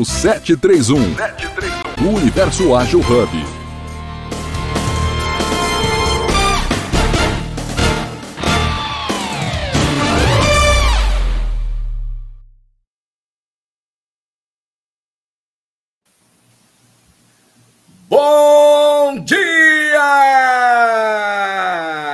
O 731. 731. O Universo Ágil Hub. Bom dia!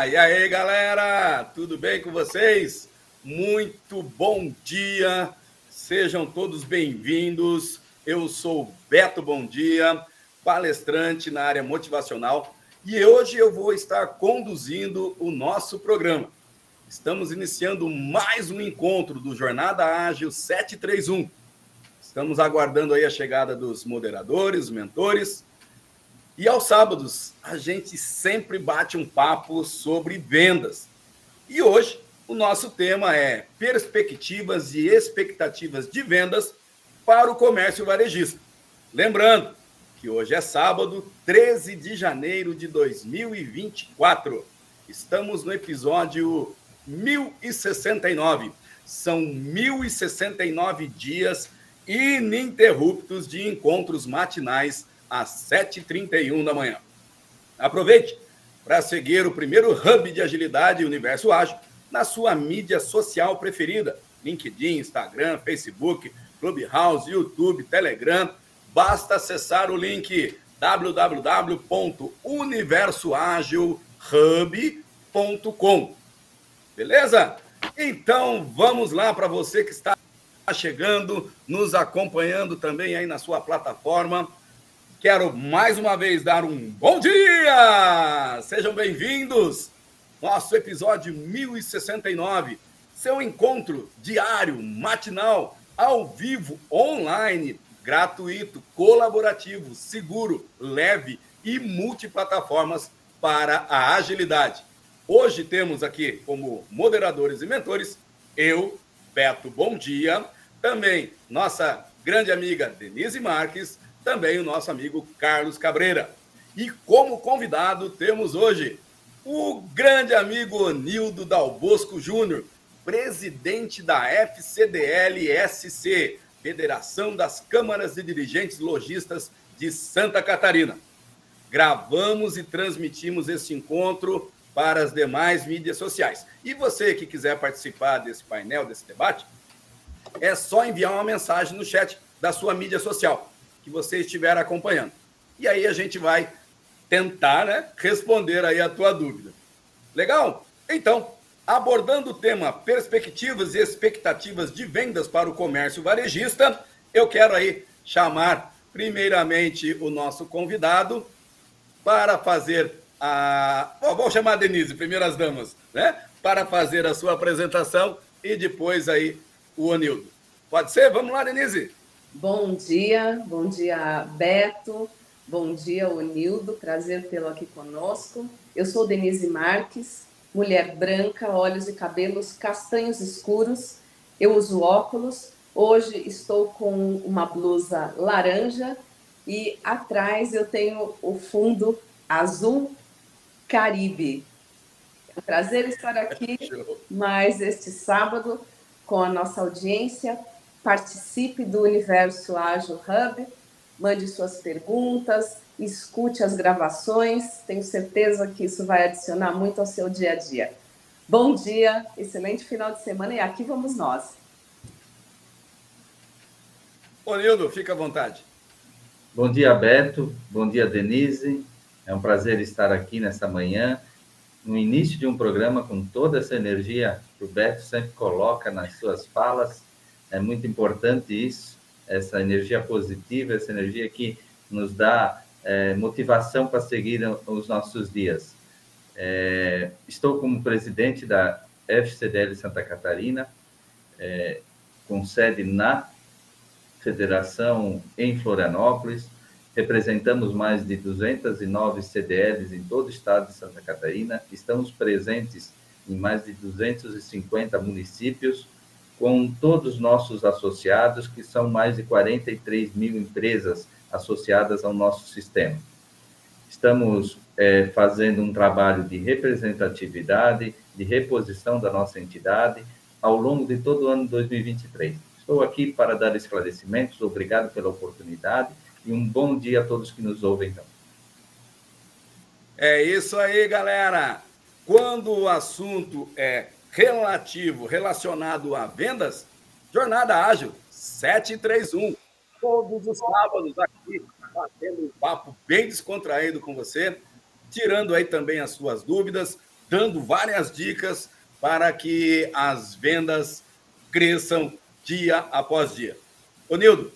E aí, galera? Tudo bem com vocês? Muito bom dia! Sejam todos bem-vindos. Eu sou Beto Bom Dia, palestrante na área motivacional, e hoje eu vou estar conduzindo o nosso programa. Estamos iniciando mais um encontro do Jornada Ágil 731. Estamos aguardando aí a chegada dos moderadores, mentores. E aos sábados, a gente sempre bate um papo sobre vendas. E hoje o nosso tema é perspectivas e expectativas de vendas para o comércio varejista. Lembrando que hoje é sábado, 13 de janeiro de 2024. Estamos no episódio 1069. São 1069 dias ininterruptos de encontros matinais às 7h31 da manhã. Aproveite para seguir o primeiro hub de agilidade Universo Ágil na sua mídia social preferida: LinkedIn, Instagram, Facebook, Clubhouse, YouTube, Telegram. Basta acessar o link www.universoagilhub.com. Beleza? Então vamos lá para você que está chegando, nos acompanhando também aí na sua plataforma. Quero mais uma vez dar um bom dia! Sejam bem-vindos nosso episódio 1069, seu encontro diário, matinal, ao vivo, online, gratuito, colaborativo, seguro, leve e multiplataformas para a agilidade. Hoje temos aqui como moderadores e mentores eu, Beto Bom Dia, também nossa grande amiga Denise Marques, também o nosso amigo Carlos Cabreira. E como convidado temos hoje o grande amigo Nildo Dalbosco Júnior, presidente da FCDL-SC, Federação das Câmaras de Dirigentes Logistas de Santa Catarina. Gravamos e transmitimos esse encontro para as demais mídias sociais. E você que quiser participar desse painel, desse debate, é só enviar uma mensagem no chat da sua mídia social que você estiver acompanhando. E aí a gente vai tentar né, responder aí a tua dúvida. Legal? Então, abordando o tema perspectivas e expectativas de vendas para o comércio varejista, eu quero aí chamar primeiramente o nosso convidado para fazer a. vou chamar a Denise, primeiras damas, né? Para fazer a sua apresentação e depois aí o Onildo. Pode ser? Vamos lá, Denise. Bom dia, bom dia, Beto. Bom dia, Onildo. Prazer tê-lo aqui conosco. Eu sou Denise Marques, mulher branca, olhos e cabelos castanhos escuros. Eu uso óculos. Hoje estou com uma blusa laranja e atrás eu tenho o fundo azul Caribe. É um prazer estar aqui mais este sábado com a nossa audiência. Participe do Universo Ágil Hub mande suas perguntas, escute as gravações, tenho certeza que isso vai adicionar muito ao seu dia a dia. Bom dia, excelente final de semana e aqui vamos nós. Ô Nildo, fica à vontade. Bom dia, Beto. Bom dia, Denise. É um prazer estar aqui nessa manhã, no início de um programa com toda essa energia que o Beto sempre coloca nas suas falas. É muito importante isso essa energia positiva, essa energia que nos dá é, motivação para seguir os nossos dias. É, estou como presidente da FCDL Santa Catarina, é, com sede na federação em Florianópolis. Representamos mais de 209 CDLs em todo o estado de Santa Catarina. Estamos presentes em mais de 250 municípios com todos os nossos associados, que são mais de 43 mil empresas associadas ao nosso sistema. Estamos é, fazendo um trabalho de representatividade, de reposição da nossa entidade ao longo de todo o ano 2023. Estou aqui para dar esclarecimentos, obrigado pela oportunidade e um bom dia a todos que nos ouvem. Então. É isso aí, galera. Quando o assunto é relativo, relacionado a vendas, Jornada Ágil 731. Todos os sábados aqui, batendo um papo bem descontraído com você, tirando aí também as suas dúvidas, dando várias dicas para que as vendas cresçam dia após dia. Ô Nildo,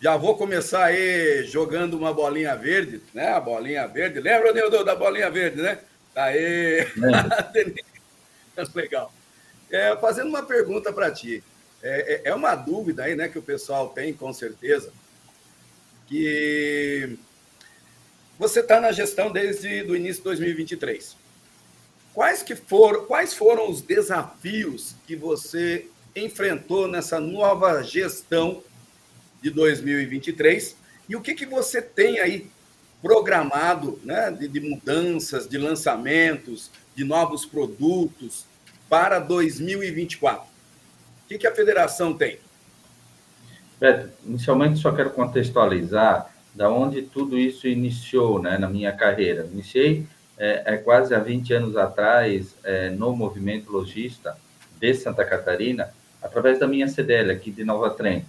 já vou começar aí jogando uma bolinha verde, né? A bolinha verde. Lembra, Nildo, da bolinha verde, né? Aê! Legal. É, fazendo uma pergunta para ti. É, é, é uma dúvida aí, né, que o pessoal tem, com certeza, que você está na gestão desde o início de 2023. Quais, que foram, quais foram os desafios que você enfrentou nessa nova gestão de 2023 e o que, que você tem aí programado né, de, de mudanças, de lançamentos, de novos produtos para 2024? O que, que a federação tem? Beto, inicialmente só quero contextualizar da onde tudo isso iniciou né, na minha carreira. Iniciei é, é quase há 20 anos atrás é, no movimento logista de Santa Catarina, através da minha CDL aqui de Nova Trento,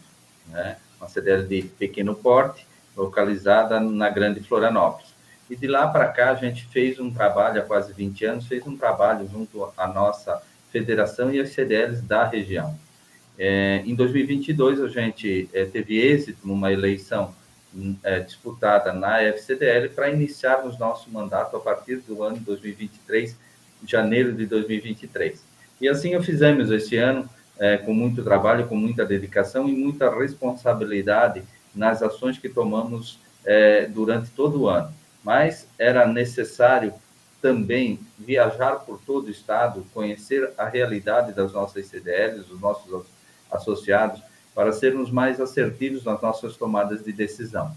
né? uma CDL de pequeno porte, localizada na Grande Florianópolis. E de lá para cá a gente fez um trabalho, há quase 20 anos, fez um trabalho junto à nossa federação e as CDLs da região. É, em 2022 a gente é, teve êxito numa eleição é, disputada na FCDL para iniciarmos nosso mandato a partir do ano 2023, janeiro de 2023. E assim o fizemos este ano, é, com muito trabalho, com muita dedicação e muita responsabilidade nas ações que tomamos é, durante todo o ano. Mas era necessário também viajar por todo o estado, conhecer a realidade das nossas CDLs, dos nossos associados, para sermos mais assertivos nas nossas tomadas de decisão.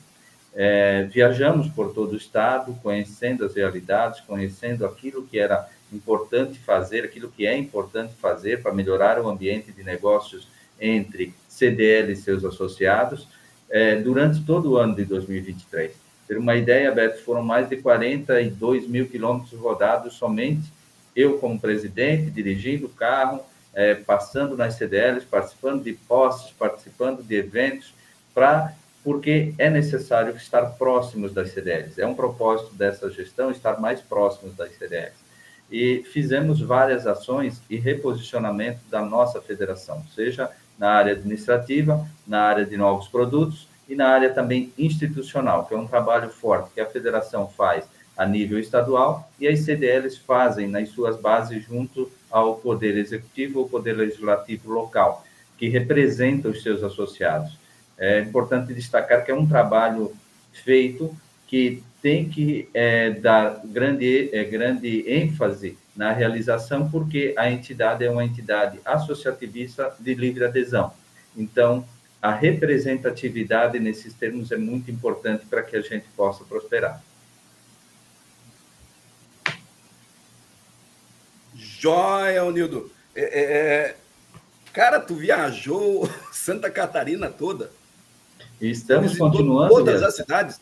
É, viajamos por todo o estado, conhecendo as realidades, conhecendo aquilo que era importante fazer, aquilo que é importante fazer para melhorar o ambiente de negócios entre CDL e seus associados é, durante todo o ano de 2023. Ter uma ideia, Beto, foram mais de 42 mil quilômetros rodados somente eu como presidente, dirigindo o carro, é, passando nas CDLs, participando de posses, participando de eventos, para porque é necessário estar próximos das CDLs. É um propósito dessa gestão estar mais próximos das CDLs. E fizemos várias ações e reposicionamento da nossa federação, seja na área administrativa, na área de novos produtos e na área também institucional, que é um trabalho forte que a federação faz a nível estadual e as CDLs fazem nas suas bases junto ao Poder Executivo ou Poder Legislativo local, que representa os seus associados. É importante destacar que é um trabalho feito que tem que é, dar grande, é, grande ênfase na realização, porque a entidade é uma entidade associativista de livre adesão. Então, a representatividade nesses termos é muito importante para que a gente possa prosperar. Joia, Nildo. É, é, é, cara, tu viajou Santa Catarina toda. Estamos continuando. Todas as cidades.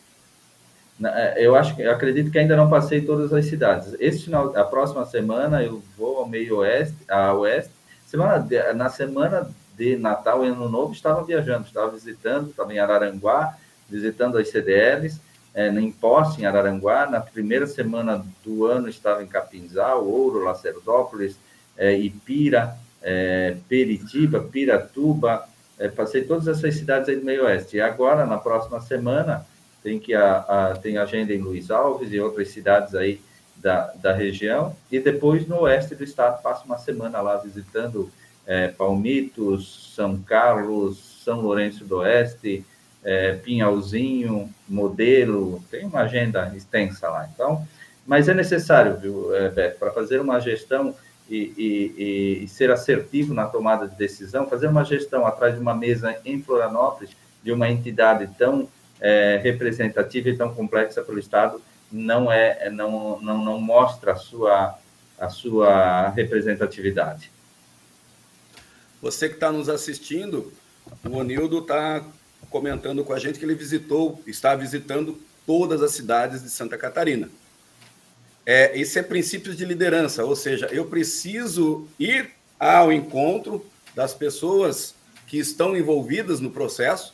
É, eu acho, eu acredito que ainda não passei todas as cidades. Este final, a próxima semana eu vou ao meio oeste, a oeste. Semana na semana de Natal e Ano Novo estava viajando, estava visitando, em Araranguá, visitando as CDLs é, em Posse, em Araranguá. Na primeira semana do ano estava em Capinzal, Ouro, Lacerdópolis, é, Ipira, é, Peritiba, Piratuba. É, passei todas essas cidades aí do meio oeste. E agora, na próxima semana, tem, que a, a, tem agenda em Luiz Alves e outras cidades aí da, da região. E depois, no oeste do estado, passo uma semana lá visitando é, Palmitos, São Carlos, São Lourenço do Oeste, é, Pinhalzinho, Modelo, tem uma agenda extensa lá. Então, mas é necessário, viu, é, Beto, para fazer uma gestão e, e, e, ser assertivo na tomada de decisão, fazer uma gestão atrás de uma mesa em Florianópolis, de uma entidade tão é, representativa e tão complexa pelo Estado, não é, não, não, não mostra a sua, a sua representatividade. Você que está nos assistindo, O Onildo está comentando com a gente que ele visitou, está visitando todas as cidades de Santa Catarina. É, esse é princípios de liderança, ou seja, eu preciso ir ao encontro das pessoas que estão envolvidas no processo,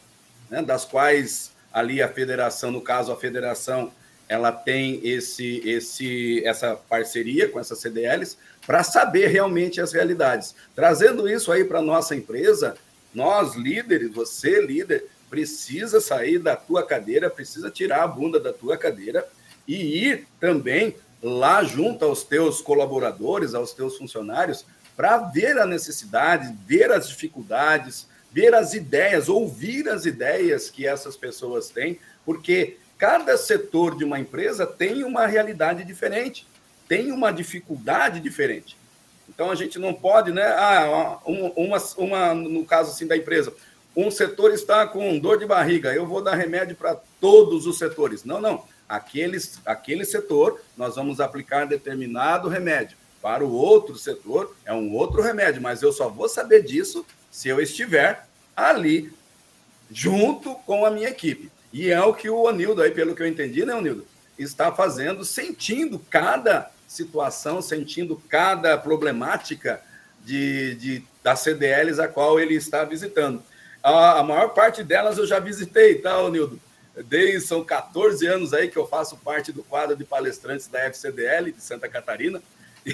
né, das quais ali a federação, no caso a federação, ela tem esse, esse, essa parceria com essas CDLs para saber realmente as realidades. Trazendo isso aí para nossa empresa, nós líderes, você líder, precisa sair da tua cadeira, precisa tirar a bunda da tua cadeira e ir também lá junto aos teus colaboradores, aos teus funcionários, para ver a necessidade, ver as dificuldades, ver as ideias, ouvir as ideias que essas pessoas têm, porque cada setor de uma empresa tem uma realidade diferente, tem uma dificuldade diferente. Então a gente não pode, né? Ah, uma, uma, no caso assim da empresa, um setor está com dor de barriga, eu vou dar remédio para todos os setores. Não, não. Aqueles, aquele setor, nós vamos aplicar determinado remédio. Para o outro setor, é um outro remédio, mas eu só vou saber disso se eu estiver ali, junto com a minha equipe. E é o que o Onildo, aí, pelo que eu entendi, né, Onildo, está fazendo, sentindo cada situação, sentindo cada problemática de, de, das CDLs a qual ele está visitando. A, a maior parte delas eu já visitei, tá, Onildo? Desde são 14 anos aí que eu faço parte do quadro de palestrantes da FCDL de Santa Catarina.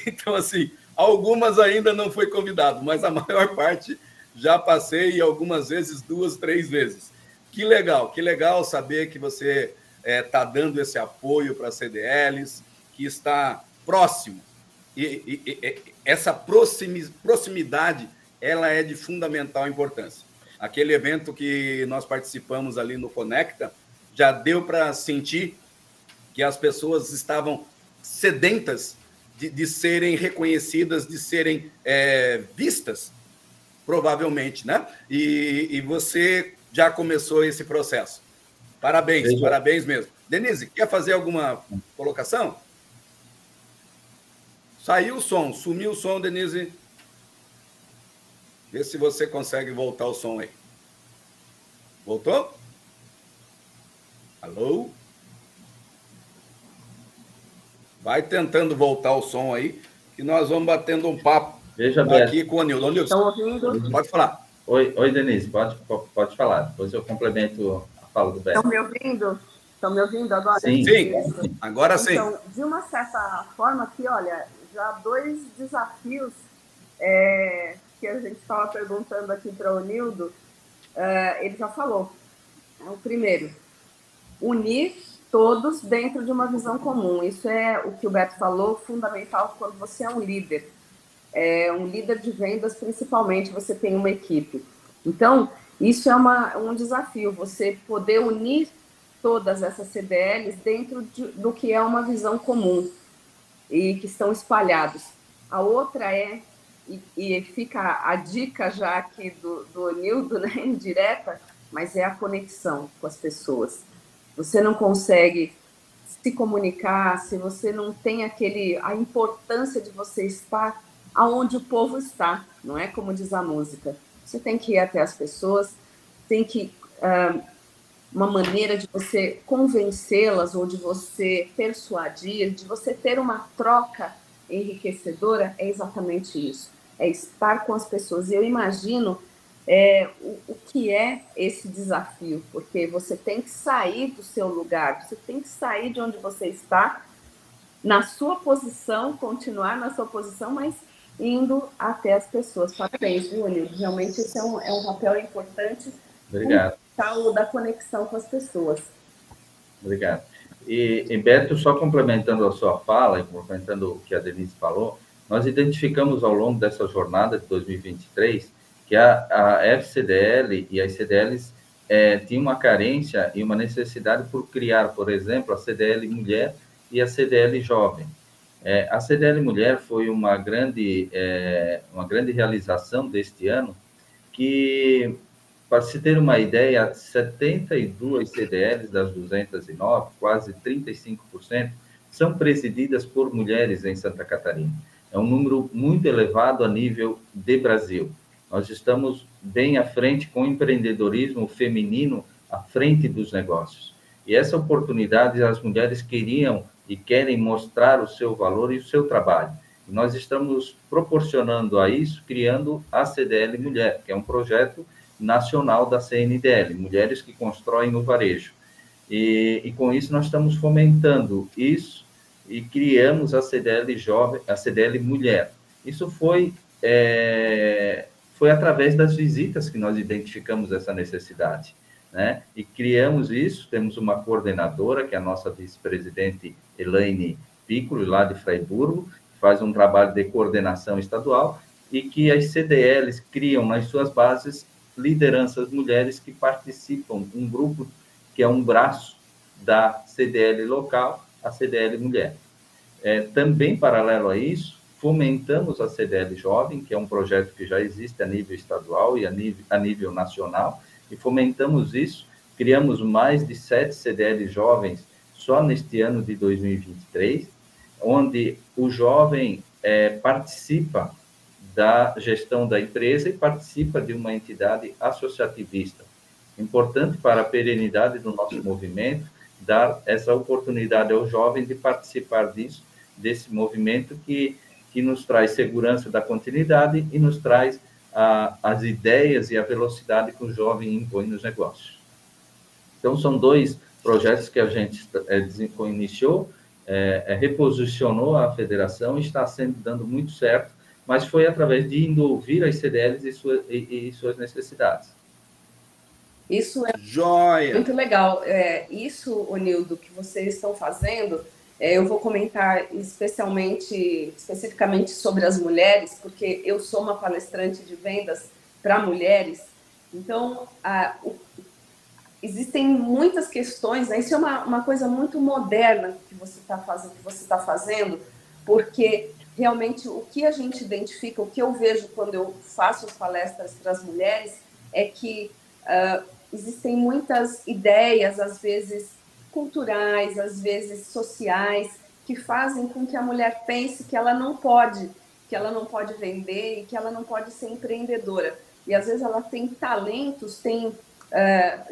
Então, assim, algumas ainda não foi convidado, mas a maior parte já passei algumas vezes, duas, três vezes. Que legal, que legal saber que você está é, tá dando esse apoio para as CDLs, que está próximo. E, e, e, essa proximidade ela é de fundamental importância. Aquele evento que nós participamos ali no Conecta já deu para sentir que as pessoas estavam sedentas de, de serem reconhecidas, de serem é, vistas, provavelmente, né? E, e, você já começou esse processo. Parabéns, Veja. parabéns mesmo. Denise, quer fazer alguma colocação? Saiu o som, sumiu o som, Denise. Vê se você consegue voltar o som aí. Voltou? Alô? Vai tentando voltar o som aí, que nós vamos batendo um papo Veja aqui com o Nildo. Nildo, Estão ouvindo? Pode falar. Oi, oi, Denise, pode, pode falar. Depois eu complemento a fala do Beto. Estão me ouvindo? Estão me ouvindo agora? Sim, sim. agora sim. Então, de uma certa forma aqui, olha, já dois desafios é, que a gente estava perguntando aqui para o Nildo, é, ele já falou. O primeiro, unir todos dentro de uma visão comum. Isso é o que o Beto falou, fundamental quando você é um líder. É um líder de vendas, principalmente, você tem uma equipe. Então, isso é uma, um desafio, você poder unir todas essas CDLs dentro de, do que é uma visão comum e que estão espalhados. A outra é, e, e fica a dica já aqui do, do Nildo, né, indireta, mas é a conexão com as pessoas. Você não consegue se comunicar se você não tem aquele a importância de você estar aonde o povo está, não é como diz a música. Você tem que ir até as pessoas, tem que uh, uma maneira de você convencê-las ou de você persuadir, de você ter uma troca enriquecedora, é exatamente isso. É estar com as pessoas. E eu imagino é, o, o que é esse desafio, porque você tem que sair do seu lugar, você tem que sair de onde você está, na sua posição, continuar na sua posição, mas indo até as pessoas. Parabéns, viu, Nildo? Realmente esse é um, é um papel importante. Obrigado. O da conexão com as pessoas. Obrigado. E, e Beto, só complementando a sua fala e complementando o que a Denise falou, nós identificamos ao longo dessa jornada de 2023 que a, a FCDL e as CDLs é, tinham uma carência e uma necessidade por criar, por exemplo, a CDL Mulher e a CDL Jovem. É, a CDL Mulher foi uma grande, é, uma grande realização deste ano, que, para se ter uma ideia, 72 CDLs das 209, quase 35%, são presididas por mulheres em Santa Catarina. É um número muito elevado a nível de Brasil. Nós estamos bem à frente com o empreendedorismo feminino à frente dos negócios. E essa oportunidade as mulheres queriam e querem mostrar o seu valor e o seu trabalho. Nós estamos proporcionando a isso, criando a CDL Mulher, que é um projeto nacional da CNDL, Mulheres que Constroem o Varejo. E, e com isso nós estamos fomentando isso e criamos a CDL Jovem, a CDL Mulher. Isso foi é, foi através das visitas que nós identificamos essa necessidade, né? E criamos isso, temos uma coordenadora, que é a nossa vice-presidente Elaine Piccolo, lá de Freiburgo, que faz um trabalho de coordenação estadual, e que as CDLs criam nas suas bases lideranças mulheres que participam, um grupo que é um braço da CDL local, a CDL Mulher. É, também, paralelo a isso, fomentamos a CDL Jovem, que é um projeto que já existe a nível estadual e a nível, a nível nacional, e fomentamos isso, criamos mais de sete CDL Jovens só neste ano de 2023, onde o jovem é, participa da gestão da empresa e participa de uma entidade associativista. Importante para a perenidade do nosso movimento, dar essa oportunidade ao jovem de participar disso, desse movimento que que nos traz segurança da continuidade e nos traz a, as ideias e a velocidade que o jovem impõe nos negócios. Então, são dois projetos que a gente é, iniciou, é, é, reposicionou a federação e está sendo dando muito certo, mas foi através de indo ouvir as CDLs e, sua, e, e suas necessidades. Isso é Joia. muito legal. É, isso, Onildo, que vocês estão fazendo, eu vou comentar especialmente, especificamente sobre as mulheres, porque eu sou uma palestrante de vendas para mulheres. Então, a, o, existem muitas questões, né? isso é uma, uma coisa muito moderna que você está fazendo, está fazendo, porque realmente o que a gente identifica, o que eu vejo quando eu faço as palestras para as mulheres, é que uh, existem muitas ideias, às vezes culturais, às vezes sociais, que fazem com que a mulher pense que ela não pode, que ela não pode vender e que ela não pode ser empreendedora. E às vezes ela tem talentos, tem uh,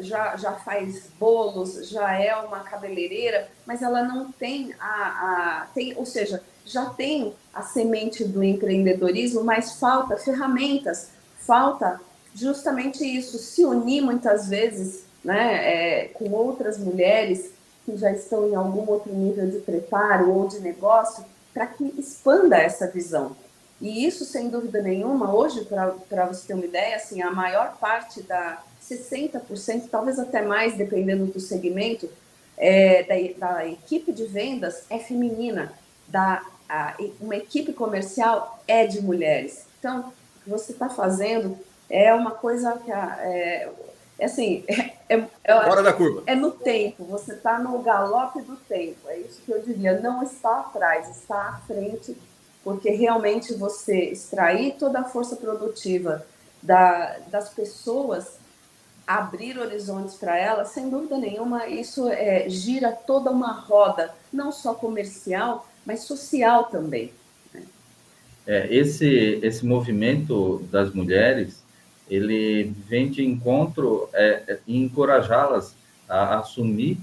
já, já faz bolos, já é uma cabeleireira, mas ela não tem a, a tem, ou seja, já tem a semente do empreendedorismo, mas falta ferramentas, falta justamente isso, se unir muitas vezes né, é, com outras mulheres que já estão em algum outro nível de preparo ou de negócio, para que expanda essa visão. E isso, sem dúvida nenhuma, hoje, para você ter uma ideia, assim, a maior parte da 60%, talvez até mais, dependendo do segmento, é, da, da, equipe de vendas é feminina, da, a, uma equipe comercial é de mulheres. Então, o que você está fazendo é uma coisa que a, é, assim, é, é, fora da curva. É no tempo, você está no galope do tempo. É isso que eu diria. Não está atrás, está à frente, porque realmente você extrair toda a força produtiva da, das pessoas, abrir horizontes para elas, sem dúvida nenhuma, isso é, gira toda uma roda, não só comercial, mas social também. Né? É, esse, esse movimento das mulheres ele vem de encontro é, é, e encorajá-las a assumir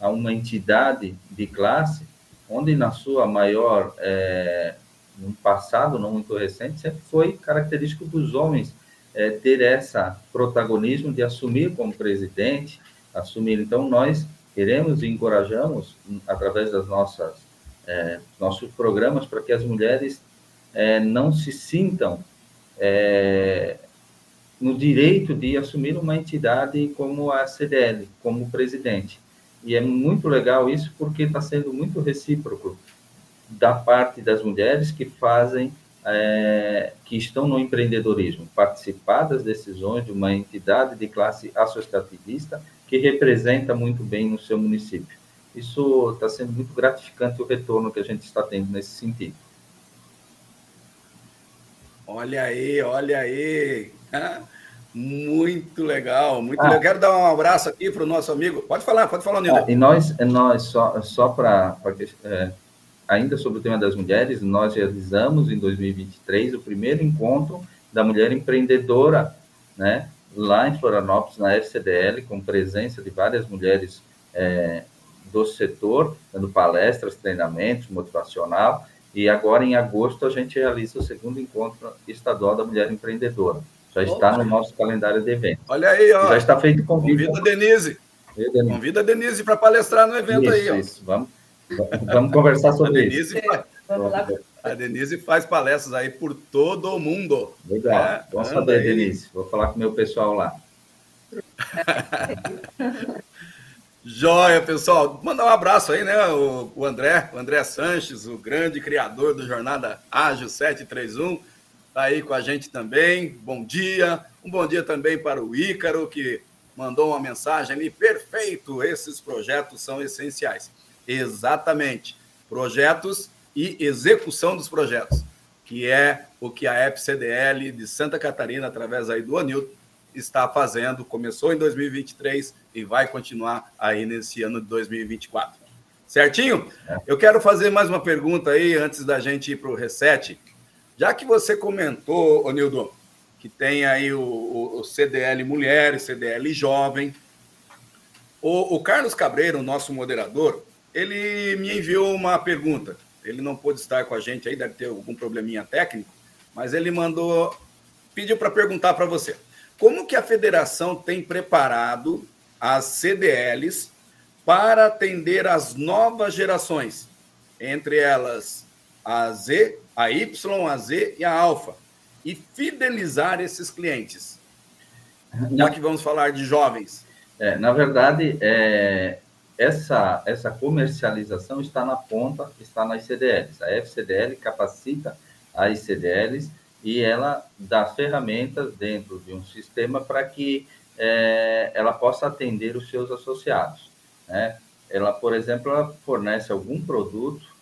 a uma entidade de classe, onde na sua maior, é, no passado não muito recente, sempre foi característico dos homens é, ter essa protagonismo de assumir como presidente, assumir. Então, nós queremos e encorajamos, através das nossas é, nossos programas, para que as mulheres é, não se sintam é, no direito de assumir uma entidade como a CDL, como presidente. E é muito legal isso porque está sendo muito recíproco da parte das mulheres que fazem, é, que estão no empreendedorismo, participar das decisões de uma entidade de classe associativista que representa muito bem no seu município. Isso está sendo muito gratificante o retorno que a gente está tendo nesse sentido. Olha aí, olha aí. Muito legal, muito ah. legal. Quero dar um abraço aqui para o nosso amigo. Pode falar, pode falar, Nildo. Ah, e nós, nós só, só para. É, ainda sobre o tema das mulheres, nós realizamos em 2023 o primeiro encontro da mulher empreendedora, né? Lá em Florianópolis, na FCDL, com presença de várias mulheres é, do setor, dando palestras, treinamentos, motivacional. E agora, em agosto, a gente realiza o segundo encontro estadual da mulher empreendedora. Já está no nosso calendário de eventos. Olha aí, ó. Já está feito convite. Convida a Denise. Denise. Convida a Denise para palestrar no evento isso, aí, ó. Isso, vamos, vamos conversar sobre a Denise isso. Faz, a Denise faz palestras aí por todo o mundo. Legal, é, bom saber, aí. Denise. Vou falar com o meu pessoal lá. Joia, pessoal. Mandar um abraço aí, né? O, o, André, o André Sanches, o grande criador do Jornada Ágil 731, tá aí com a gente também. Bom dia. Um bom dia também para o Ícaro, que mandou uma mensagem ali. Perfeito, esses projetos são essenciais. Exatamente. Projetos e execução dos projetos, que é o que a EPCDL de Santa Catarina, através aí do Anilton, está fazendo. Começou em 2023 e vai continuar aí nesse ano de 2024. Certinho? É. Eu quero fazer mais uma pergunta aí antes da gente ir para o reset. Já que você comentou, Onildo, que tem aí o, o, CDL Mulher e CDL Jovem, o, o Carlos Cabreiro, nosso moderador, ele me enviou uma pergunta. Ele não pôde estar com a gente aí, deve ter algum probleminha técnico, mas ele mandou, pediu para perguntar para você. Como que a federação tem preparado as CDLs para atender as novas gerações, entre elas a Z, a Y, a Z e a Alfa, e fidelizar esses clientes? Já que vamos falar de jovens. É, na verdade, é, essa, essa comercialização está na ponta, está nas CDLs. A FCDL capacita as CDLs e ela dá ferramentas dentro de um sistema para que é, ela possa atender os seus associados. Né? Ela, por exemplo, ela fornece algum produto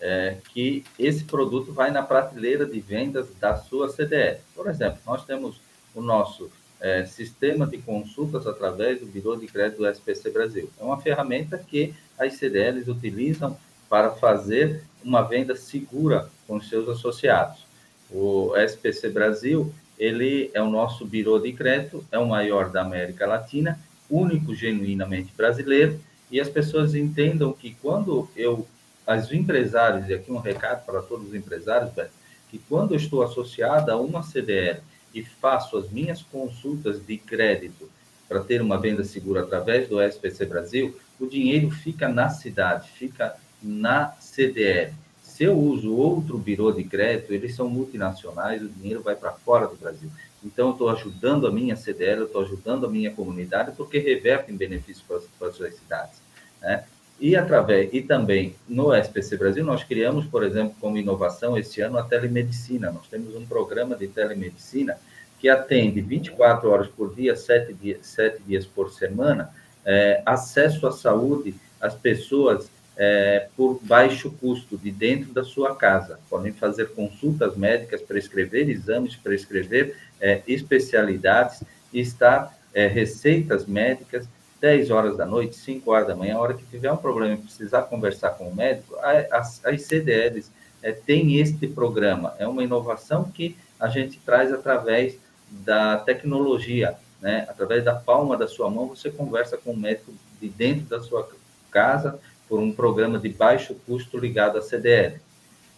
é, que esse produto vai na prateleira de vendas da sua CDL. Por exemplo, nós temos o nosso é, sistema de consultas através do Biro de Crédito do SPC Brasil. É uma ferramenta que as CDLs utilizam para fazer uma venda segura com os seus associados. O SPC Brasil, ele é o nosso birô de crédito, é o maior da América Latina, único genuinamente brasileiro, e as pessoas entendam que quando eu, as empresários, e aqui um recado para todos os empresários, Beto, que quando eu estou associado a uma CDL e faço as minhas consultas de crédito para ter uma venda segura através do SPC Brasil, o dinheiro fica na cidade, fica na CDL. Se eu uso outro birô de crédito, eles são multinacionais, o dinheiro vai para fora do Brasil. Então, eu estou ajudando a minha CDL, eu estou ajudando a minha comunidade, porque reverte em benefícios para, para as suas cidades. Né? E, através, e também no SPC Brasil, nós criamos, por exemplo, como inovação este ano, a telemedicina. Nós temos um programa de telemedicina que atende 24 horas por dia, 7 dias, 7 dias por semana, é, acesso à saúde às pessoas é, por baixo custo de dentro da sua casa. Podem fazer consultas médicas, prescrever exames, prescrever é, especialidades estar é, receitas médicas 10 horas da noite, 5 horas da manhã, a hora que tiver um problema e precisar conversar com o médico, as, as CDLs é, têm este programa. É uma inovação que a gente traz através da tecnologia, né? através da palma da sua mão, você conversa com o médico de dentro da sua casa, por um programa de baixo custo ligado à CDL.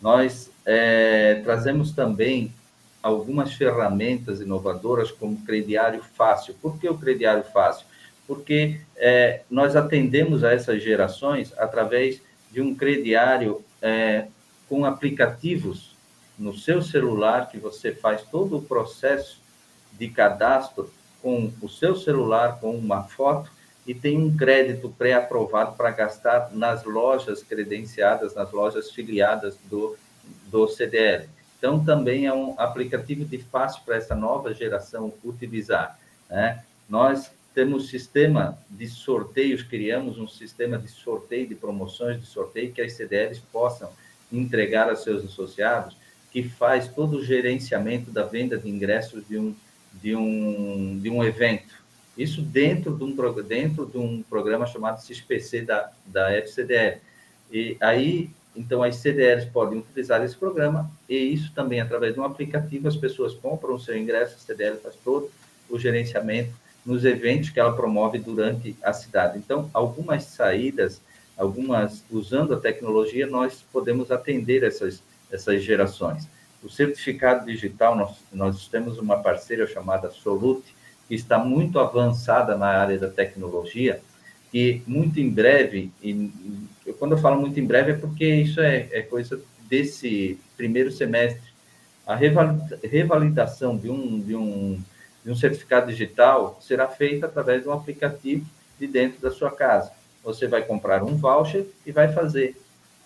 Nós é, trazemos também algumas ferramentas inovadoras, como crediário fácil. Por que o crediário fácil? Porque é, nós atendemos a essas gerações através de um crediário é, com aplicativos no seu celular, que você faz todo o processo de cadastro com o seu celular, com uma foto, e tem um crédito pré-aprovado para gastar nas lojas credenciadas, nas lojas filiadas do, do CDL. Então, também é um aplicativo de fácil para essa nova geração utilizar. Né? Nós temos sistema de sorteios, criamos um sistema de sorteio, de promoções de sorteio, que as CDLs possam entregar a seus associados, que faz todo o gerenciamento da venda de ingressos de um, de um, de um evento. Isso dentro de um, dentro de um programa chamado CISPC da, da FCDL. E aí então as CDLs podem utilizar esse programa e isso também através de um aplicativo as pessoas compram o seu ingresso, a CDL faz todo o gerenciamento nos eventos que ela promove durante a cidade. Então, algumas saídas, algumas usando a tecnologia, nós podemos atender essas essas gerações. O certificado digital, nós, nós temos uma parceira chamada Solute, que está muito avançada na área da tecnologia, e muito em breve, e, quando eu falo muito em breve é porque isso é, é coisa desse primeiro semestre, a revalidação de um, de, um, de um certificado digital será feita através de um aplicativo de dentro da sua casa. Você vai comprar um voucher e vai fazer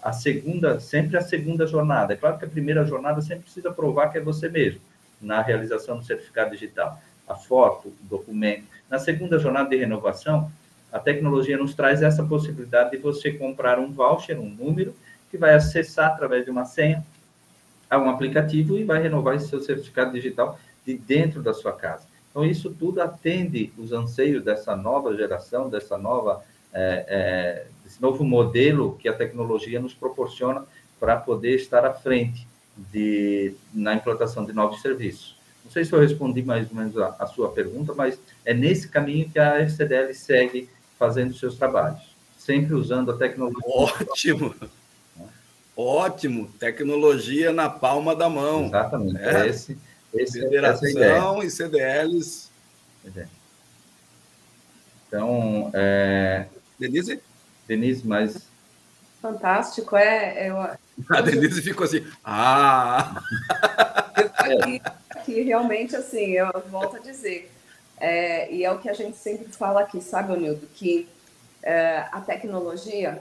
a segunda, sempre a segunda jornada. É claro que a primeira jornada sempre precisa provar que é você mesmo, na realização do certificado digital. A foto, o documento. Na segunda jornada de renovação, a tecnologia nos traz essa possibilidade de você comprar um voucher, um número, que vai acessar através de uma senha a um aplicativo e vai renovar esse seu certificado digital de dentro da sua casa. Então, isso tudo atende os anseios dessa nova geração, dessa nova é, é, esse novo modelo que a tecnologia nos proporciona para poder estar à frente de, na implantação de novos serviços. Não sei se eu respondi mais ou menos a, a sua pergunta, mas é nesse caminho que a FCDL segue fazendo seus trabalhos, sempre usando a tecnologia. Ótimo! Ótimo! Tecnologia na palma da mão. Exatamente. É. Esse, esse, Federação e CDLs. Então, é... Denise? Denise, mas. Fantástico, é. Eu... A Denise ficou assim, ah! aqui, aqui, realmente, assim, eu volto a dizer, é, e é o que a gente sempre fala aqui, sabe, Onildo, que é, a tecnologia,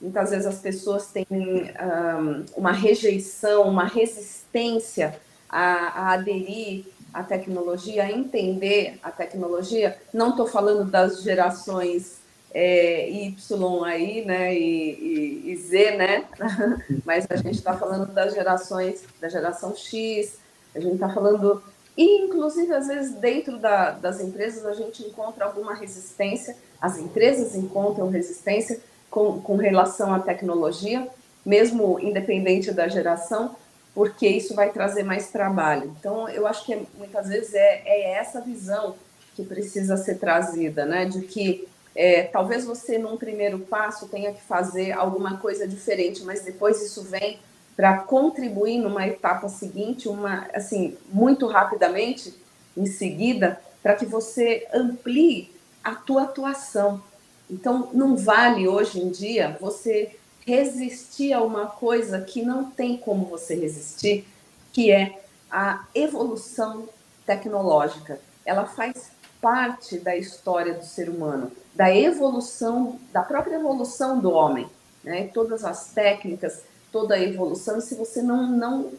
muitas vezes as pessoas têm um, uma rejeição, uma resistência a, a aderir à tecnologia, a entender a tecnologia. Não estou falando das gerações é, Y aí, né, e, e, e Z, né, mas a gente está falando das gerações, da geração X, a gente está falando, e inclusive às vezes dentro da, das empresas a gente encontra alguma resistência, as empresas encontram resistência com, com relação à tecnologia, mesmo independente da geração, porque isso vai trazer mais trabalho. Então, eu acho que é, muitas vezes é, é essa visão que precisa ser trazida, né, de que é, talvez você, num primeiro passo, tenha que fazer alguma coisa diferente, mas depois isso vem para contribuir numa etapa seguinte, uma assim muito rapidamente em seguida, para que você amplie a tua atuação. Então, não vale hoje em dia você resistir a uma coisa que não tem como você resistir, que é a evolução tecnológica. Ela faz parte da história do ser humano da evolução, da própria evolução do homem, né? Todas as técnicas, toda a evolução, se você não, não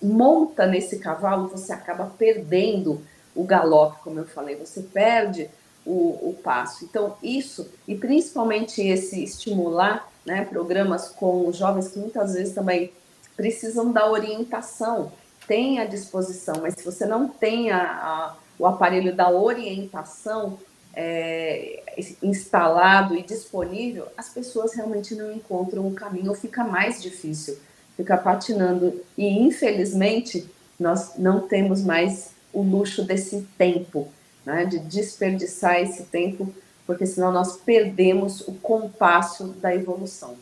monta nesse cavalo, você acaba perdendo o galope, como eu falei, você perde o, o passo. Então, isso, e principalmente esse estimular né, programas com jovens que muitas vezes também precisam da orientação, tem à disposição, mas se você não tem a, a, o aparelho da orientação, é, instalado e disponível, as pessoas realmente não encontram o caminho fica mais difícil, fica patinando. E infelizmente nós não temos mais o luxo desse tempo, né, de desperdiçar esse tempo, porque senão nós perdemos o compasso da evolução.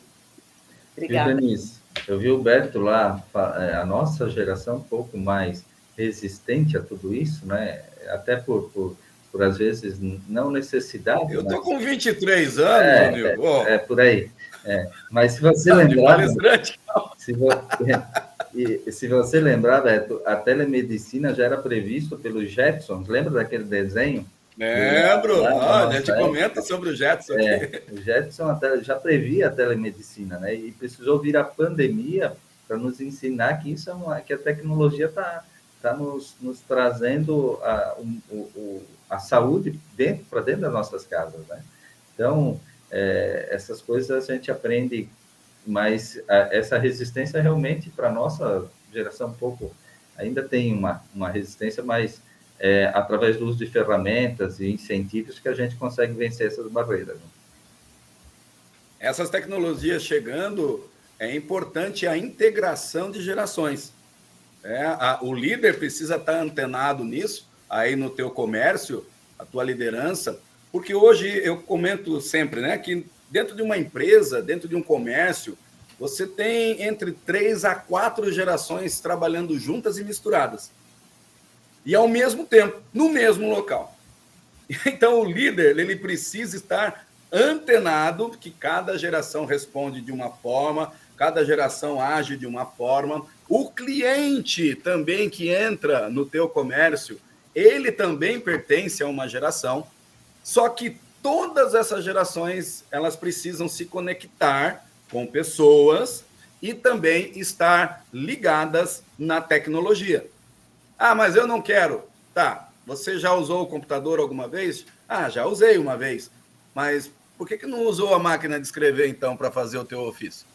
Obrigada. Denise, eu vi o Beto lá, é, a nossa geração um pouco mais resistente a tudo isso, né? Até por, por por às vezes não necessidade. Eu estou mas... com 23 anos, é, amigo. É, é, por aí. É. Mas se você lembrar. Se, você, se você lembrar, Beto, a telemedicina já era prevista pelos Jetsons. Lembra daquele desenho? Lembro, ah, a gente comenta sobre o Jetson. É, o Jetson até já previa a telemedicina, né? E precisou vir a pandemia para nos ensinar que isso é uma, que a tecnologia está tá nos, nos trazendo a, o, o, a saúde dentro para dentro das nossas casas, né? Então é, essas coisas a gente aprende, mas a, essa resistência realmente para nossa geração um pouco ainda tem uma uma resistência, mas é, através do uso de ferramentas e incentivos que a gente consegue vencer essas barreiras. Né? Essas tecnologias chegando é importante a integração de gerações. É, a, o líder precisa estar antenado nisso, aí no teu comércio, a tua liderança, porque hoje eu comento sempre, né, que dentro de uma empresa, dentro de um comércio, você tem entre três a quatro gerações trabalhando juntas e misturadas. E ao mesmo tempo, no mesmo local. Então o líder, ele precisa estar antenado que cada geração responde de uma forma, cada geração age de uma forma. O cliente também que entra no teu comércio, ele também pertence a uma geração. Só que todas essas gerações, elas precisam se conectar com pessoas e também estar ligadas na tecnologia. Ah, mas eu não quero. Tá, você já usou o computador alguma vez? Ah, já usei uma vez. Mas por que, que não usou a máquina de escrever, então, para fazer o teu ofício?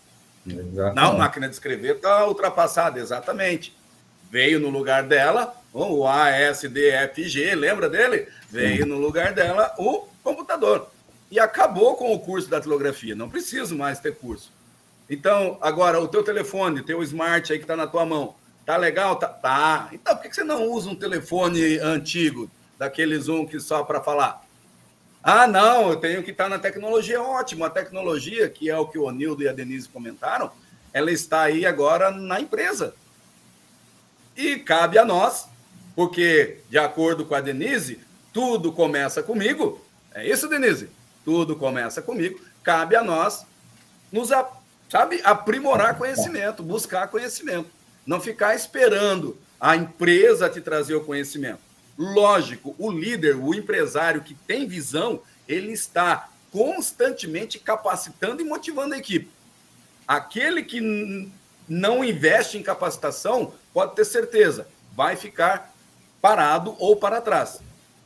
Exatamente. Não, máquina de escrever está ultrapassada, exatamente. Veio no lugar dela o ASDFG, lembra dele? Veio no lugar dela o computador. E acabou com o curso da datilografia. Não preciso mais ter curso. Então, agora, o teu telefone, teu smart aí que está na tua mão, tá legal? Tá. tá. Então, por que você não usa um telefone antigo, daqueles um que só para falar? Ah, não, eu tenho que estar na tecnologia. Ótimo, a tecnologia, que é o que o Onildo e a Denise comentaram, ela está aí agora na empresa. E cabe a nós, porque, de acordo com a Denise, tudo começa comigo. É isso, Denise? Tudo começa comigo. Cabe a nós nos, sabe, aprimorar conhecimento, buscar conhecimento. Não ficar esperando a empresa te trazer o conhecimento. Lógico, o líder, o empresário que tem visão, ele está constantemente capacitando e motivando a equipe. Aquele que não investe em capacitação, pode ter certeza, vai ficar parado ou para trás.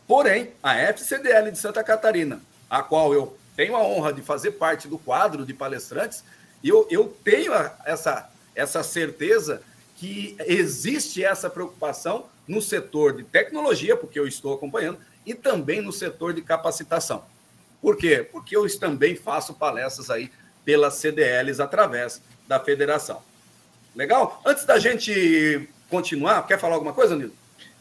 Porém, a FCDL de Santa Catarina, a qual eu tenho a honra de fazer parte do quadro de palestrantes, eu, eu tenho essa, essa certeza que existe essa preocupação no setor de tecnologia, porque eu estou acompanhando, e também no setor de capacitação. Por quê? Porque eu também faço palestras aí pelas CDLs através da federação. Legal? Antes da gente continuar, quer falar alguma coisa, Nildo?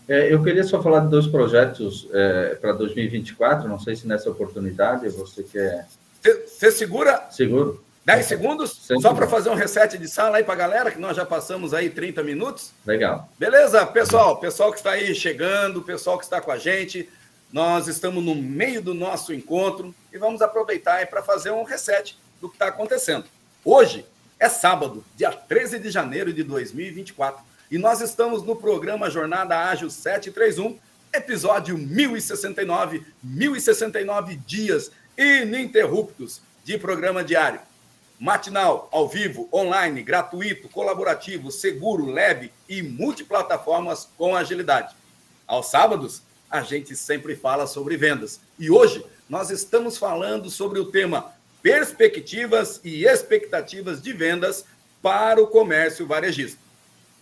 É, eu queria só falar de dois projetos é, para 2024, não sei se nessa oportunidade você quer. Você segura? Seguro. 10 segundos, Sem só para fazer um reset de sala aí para a galera, que nós já passamos aí 30 minutos. Legal. Beleza, pessoal? Pessoal que está aí chegando, pessoal que está com a gente, nós estamos no meio do nosso encontro e vamos aproveitar aí para fazer um reset do que está acontecendo. Hoje é sábado, dia 13 de janeiro de 2024, e nós estamos no programa Jornada Ágil 731, episódio 1069, 1069 dias ininterruptos de programa diário matinal, ao vivo, online, gratuito, colaborativo, seguro, leve e multiplataformas com agilidade. Aos sábados, a gente sempre fala sobre vendas. E hoje nós estamos falando sobre o tema perspectivas e expectativas de vendas para o comércio varejista.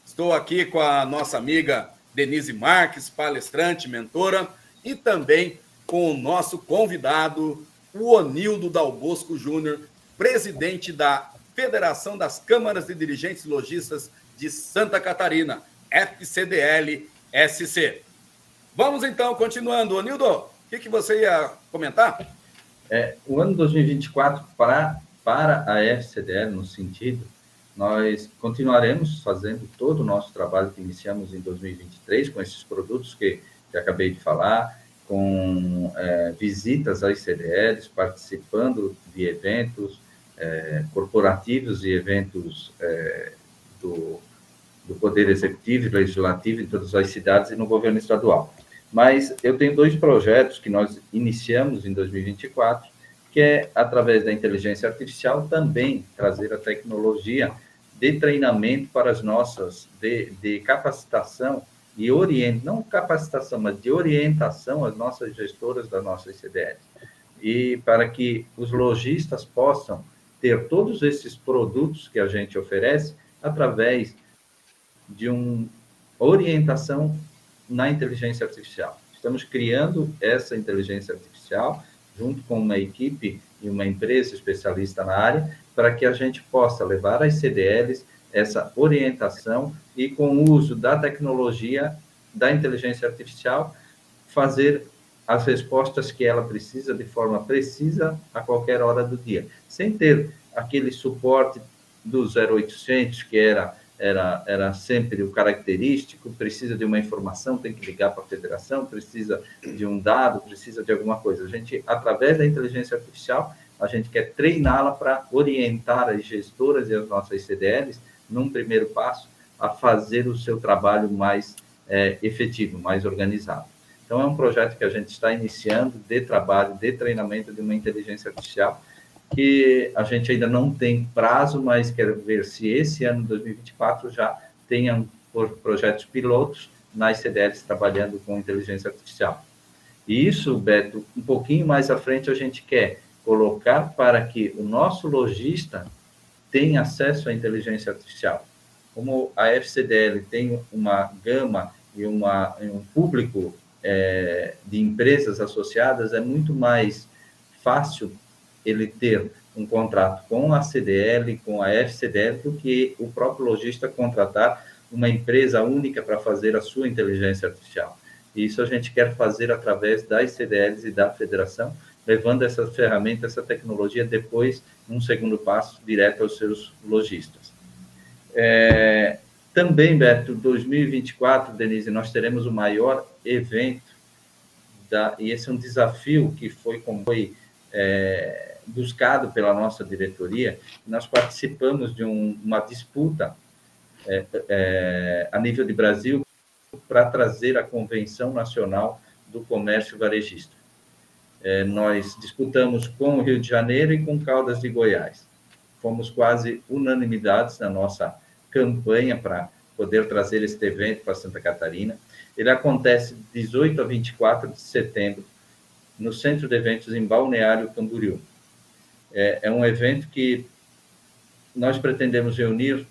Estou aqui com a nossa amiga Denise Marques, palestrante, mentora, e também com o nosso convidado, o Onildo Dalbosco Júnior, presidente da Federação das Câmaras de Dirigentes Logistas de Santa Catarina, FCDL-SC. Vamos então, continuando. Nildo, o que, que você ia comentar? É, o ano 2024 para, para a FCDL, no sentido, nós continuaremos fazendo todo o nosso trabalho que iniciamos em 2023 com esses produtos que, que acabei de falar, com é, visitas às CDLs, participando de eventos, é, corporativos e eventos é, do, do Poder Executivo e Legislativo em todas as cidades e no governo estadual. Mas eu tenho dois projetos que nós iniciamos em 2024, que é, através da inteligência artificial, também trazer a tecnologia de treinamento para as nossas, de, de capacitação e orientação, não capacitação, mas de orientação às nossas gestoras das nossas CDLs. E para que os lojistas possam ter todos esses produtos que a gente oferece através de uma orientação na inteligência artificial. Estamos criando essa inteligência artificial junto com uma equipe e uma empresa especialista na área, para que a gente possa levar às CDLs essa orientação e, com o uso da tecnologia, da inteligência artificial, fazer as respostas que ela precisa de forma precisa a qualquer hora do dia, sem ter aquele suporte do 0800 que era era, era sempre o característico, precisa de uma informação, tem que ligar para a federação, precisa de um dado, precisa de alguma coisa. A gente, através da inteligência artificial, a gente quer treiná-la para orientar as gestoras e as nossas CDLs, num primeiro passo, a fazer o seu trabalho mais é, efetivo, mais organizado. Então, é um projeto que a gente está iniciando de trabalho, de treinamento de uma inteligência artificial, que a gente ainda não tem prazo, mas quero ver se esse ano, 2024, já tenham projetos pilotos nas CDLs trabalhando com inteligência artificial. E isso, Beto, um pouquinho mais à frente a gente quer colocar para que o nosso lojista tenha acesso à inteligência artificial. Como a FCDL tem uma gama e uma, um público é, de empresas associadas, é muito mais fácil ele ter um contrato com a CDL, com a FCDL, do que o próprio lojista contratar uma empresa única para fazer a sua inteligência artificial. E isso a gente quer fazer através das CDLs e da federação, levando essa ferramenta, essa tecnologia depois, num segundo passo, direto aos seus lojistas. É, também, Beto, 2024, Denise, nós teremos o maior evento, da, e esse é um desafio que foi como foi é, buscado pela nossa diretoria. Nós participamos de um, uma disputa é, é, a nível de Brasil para trazer a Convenção Nacional do Comércio Varejista. É, nós disputamos com o Rio de Janeiro e com Caldas de Goiás. Fomos quase unanimidades na nossa campanha para poder trazer este evento para Santa Catarina. Ele acontece de 18 a 24 de setembro no Centro de Eventos em Balneário Camboriú. É, é um evento que nós pretendemos reunir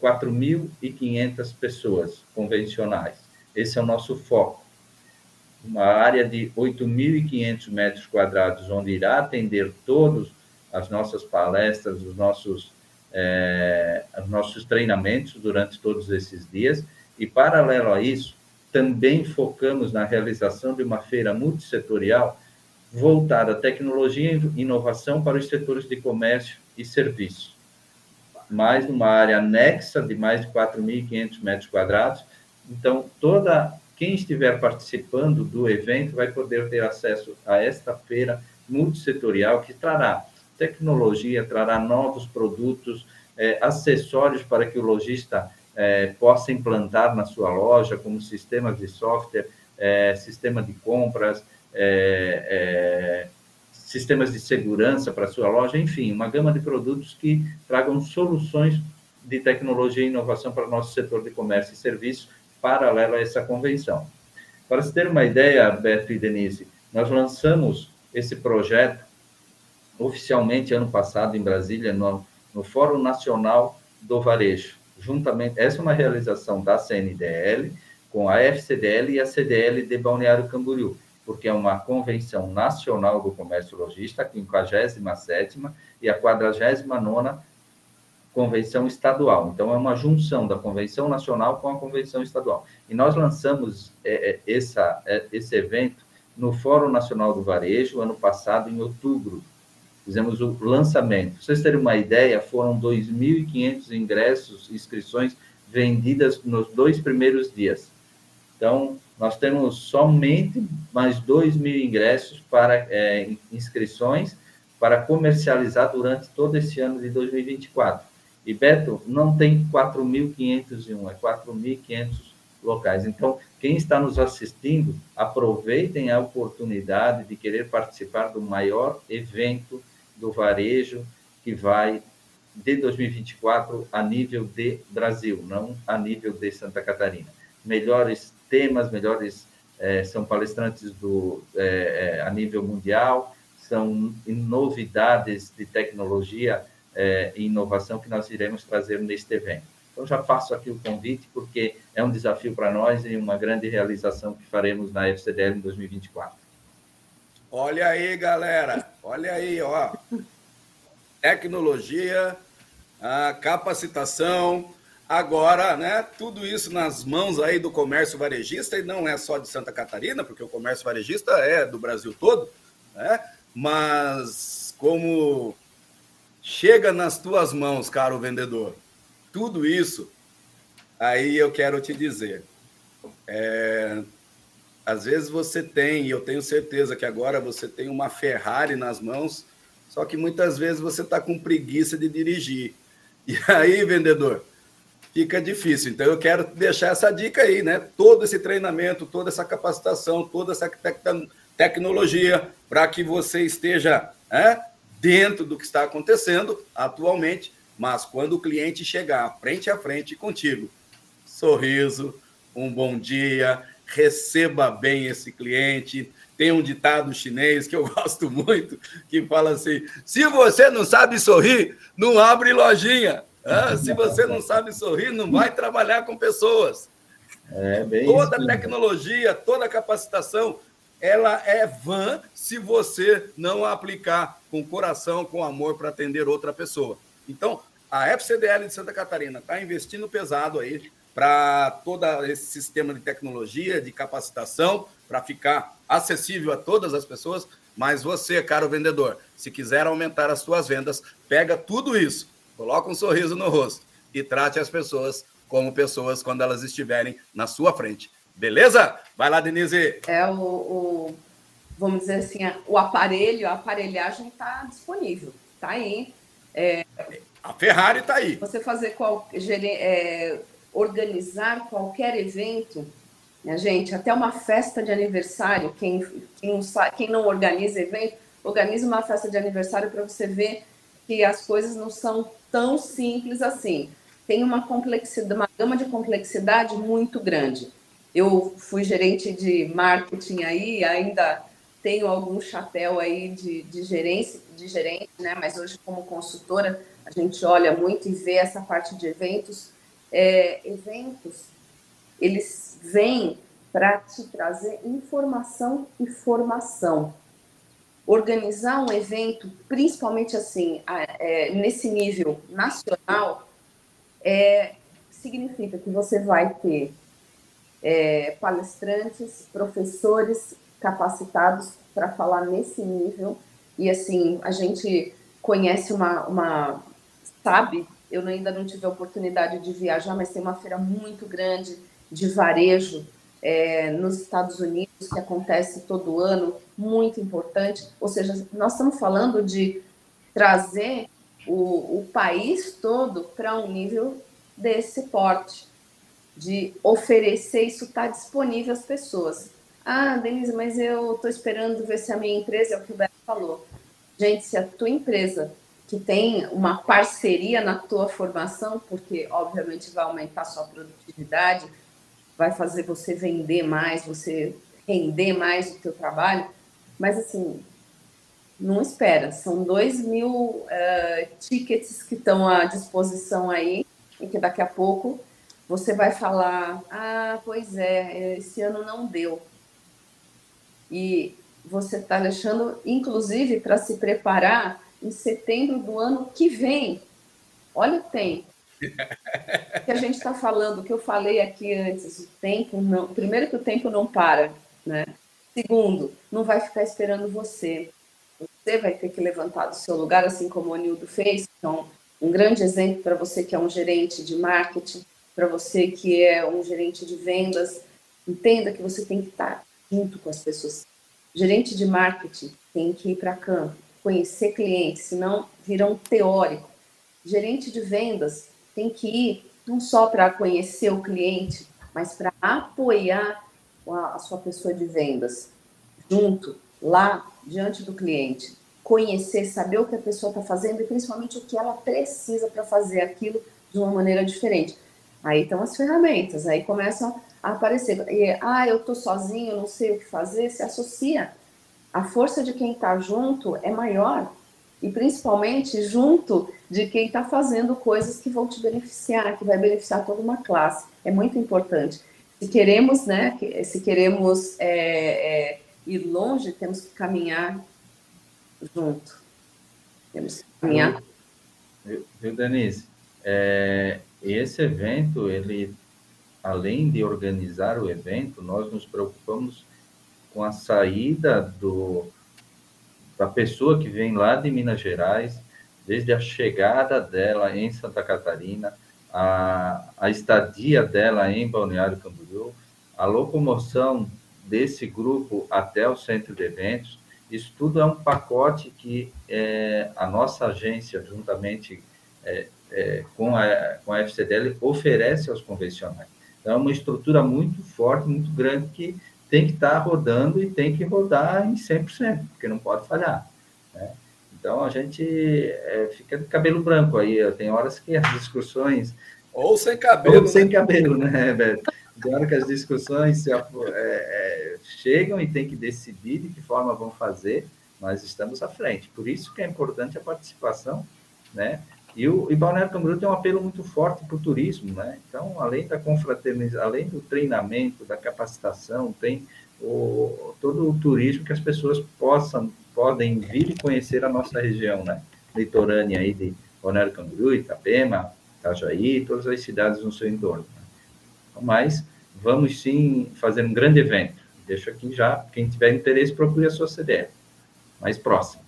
4.500 pessoas convencionais. Esse é o nosso foco. Uma área de 8.500 metros quadrados, onde irá atender todos as nossas palestras, os nossos é, os nossos treinamentos durante todos esses dias. E, paralelo a isso, também focamos na realização de uma feira multissetorial voltada à tecnologia e inovação para os setores de comércio e serviço. Mais numa área anexa de mais de 4.500 metros quadrados. Então, toda quem estiver participando do evento vai poder ter acesso a esta feira multissetorial que trará tecnologia, trará novos produtos, é, acessórios para que o lojista é, possa implantar na sua loja, como sistemas de software, é, sistema de compras, é, é, sistemas de segurança para a sua loja, enfim, uma gama de produtos que tragam soluções de tecnologia e inovação para o nosso setor de comércio e serviço, paralelo a essa convenção. Para se ter uma ideia, Beto e Denise, nós lançamos esse projeto oficialmente ano passado em Brasília, no, no Fórum Nacional do Varejo. Juntamente, essa é uma realização da CNDL com a FCDL e a CDL de Balneário Camboriú, porque é uma convenção nacional do comércio logista, a 57 e a 49 convenção estadual. Então, é uma junção da convenção nacional com a convenção estadual. E nós lançamos é, é, essa, é, esse evento no Fórum Nacional do Varejo, ano passado, em outubro fizemos o lançamento. Para vocês terem uma ideia, foram 2.500 ingressos, inscrições vendidas nos dois primeiros dias. Então, nós temos somente mais 2 mil ingressos para é, inscrições para comercializar durante todo esse ano de 2024. E, Beto, não tem 4.501, é 4.500 locais. Então, quem está nos assistindo, aproveitem a oportunidade de querer participar do maior evento do varejo que vai de 2024 a nível de Brasil, não a nível de Santa Catarina. Melhores temas, melhores é, são palestrantes do é, a nível mundial, são novidades de tecnologia e inovação que nós iremos trazer neste evento. Então, já faço aqui o convite, porque é um desafio para nós e uma grande realização que faremos na FCDL em 2024. Olha aí, galera. Olha aí, ó. Tecnologia, capacitação, agora, né? Tudo isso nas mãos aí do comércio varejista, e não é só de Santa Catarina, porque o comércio varejista é do Brasil todo, né? Mas como chega nas tuas mãos, caro vendedor, tudo isso, aí eu quero te dizer. É, às vezes você tem, e eu tenho certeza que agora você tem uma Ferrari nas mãos, só que muitas vezes você está com preguiça de dirigir. E aí, vendedor, fica difícil. Então, eu quero deixar essa dica aí, né? Todo esse treinamento, toda essa capacitação, toda essa tecnologia, para que você esteja né, dentro do que está acontecendo atualmente, mas quando o cliente chegar frente a frente contigo, sorriso, um bom dia, receba bem esse cliente. Tem um ditado chinês que eu gosto muito, que fala assim: se você não sabe sorrir, não abre lojinha. Ah, se você não sabe sorrir, não vai trabalhar com pessoas. É, toda isso. tecnologia, toda capacitação, ela é vã se você não aplicar com coração, com amor para atender outra pessoa. Então, a FCDL de Santa Catarina está investindo pesado aí para todo esse sistema de tecnologia, de capacitação, para ficar acessível a todas as pessoas. Mas você, caro vendedor, se quiser aumentar as suas vendas, pega tudo isso, coloca um sorriso no rosto e trate as pessoas como pessoas quando elas estiverem na sua frente. Beleza? Vai lá, Denise. É o, o vamos dizer assim, o aparelho, a aparelhagem está disponível, está aí. É, a Ferrari está aí. Você fazer qual, é, organizar qualquer evento, né, gente, até uma festa de aniversário, quem, quem, não, quem não organiza evento, organiza uma festa de aniversário para você ver que as coisas não são tão simples assim. Tem uma complexidade, uma gama de complexidade muito grande. Eu fui gerente de marketing aí, ainda tenho algum chapéu aí de, de gerência, de gerente, né? Mas hoje como consultora a gente olha muito e vê essa parte de eventos é, eventos, eles vêm para te trazer informação e formação. Organizar um evento, principalmente assim, é, nesse nível nacional, é, significa que você vai ter é, palestrantes, professores capacitados para falar nesse nível. E assim, a gente conhece uma, uma sabe eu ainda não tive a oportunidade de viajar, mas tem uma feira muito grande de varejo é, nos Estados Unidos que acontece todo ano, muito importante. Ou seja, nós estamos falando de trazer o, o país todo para um nível desse porte, de oferecer isso está disponível às pessoas. Ah, Denise, mas eu estou esperando ver se a minha empresa, é o que o Beto falou. Gente, se a tua empresa que tem uma parceria na tua formação, porque obviamente vai aumentar sua produtividade, vai fazer você vender mais, você render mais o teu trabalho, mas assim, não espera, são dois mil uh, tickets que estão à disposição aí, e que daqui a pouco você vai falar, ah, pois é, esse ano não deu. E você está deixando, inclusive, para se preparar em setembro do ano que vem. Olha o tempo. que a gente está falando, que eu falei aqui antes, o tempo não. Primeiro que o tempo não para, né? Segundo, não vai ficar esperando você. Você vai ter que levantar do seu lugar, assim como o Anildo fez. Então, um grande exemplo para você que é um gerente de marketing, para você que é um gerente de vendas, entenda que você tem que estar junto com as pessoas. Gerente de marketing tem que ir para campo, conhecer clientes, senão viram teórico. Gerente de vendas tem que ir não só para conhecer o cliente, mas para apoiar a sua pessoa de vendas junto, lá, diante do cliente. Conhecer, saber o que a pessoa está fazendo e principalmente o que ela precisa para fazer aquilo de uma maneira diferente. Aí estão as ferramentas, aí começam a aparecer. E, ah, eu estou sozinho, não sei o que fazer, se associa a força de quem está junto é maior e principalmente junto de quem está fazendo coisas que vão te beneficiar, que vai beneficiar toda uma classe. É muito importante. Se queremos, né, se queremos é, é, ir longe, temos que caminhar junto. Temos que caminhar. Viu, Denise? É, esse evento, ele, além de organizar o evento, nós nos preocupamos com a saída do, da pessoa que vem lá de Minas Gerais, desde a chegada dela em Santa Catarina, a, a estadia dela em Balneário Camboriú, a locomoção desse grupo até o centro de eventos, isso tudo é um pacote que é, a nossa agência, juntamente é, é, com, a, com a FCDL, oferece aos convencionais. Então, é uma estrutura muito forte, muito grande, que tem que estar rodando e tem que rodar em 100%, porque não pode falhar. Né? Então, a gente é, fica de cabelo branco aí. Tem horas que as discussões... Ou sem cabelo. Ou né? sem cabelo, né, Beto? Tem hora que as discussões se, é, é, chegam e tem que decidir de que forma vão fazer, nós estamos à frente. Por isso que é importante a participação, né? E o e Balneário Camboriú tem um apelo muito forte para o turismo, né? Então, além da confraternização, além do treinamento, da capacitação, tem o, todo o turismo que as pessoas possam, podem vir e conhecer a nossa região, né? Litorânea aí de Balneário Camboriú, Itapema, Itajaí, todas as cidades no seu entorno. Né? Mas vamos sim fazer um grande evento. Deixo aqui já, quem tiver interesse, procure a sua CDF mais próxima.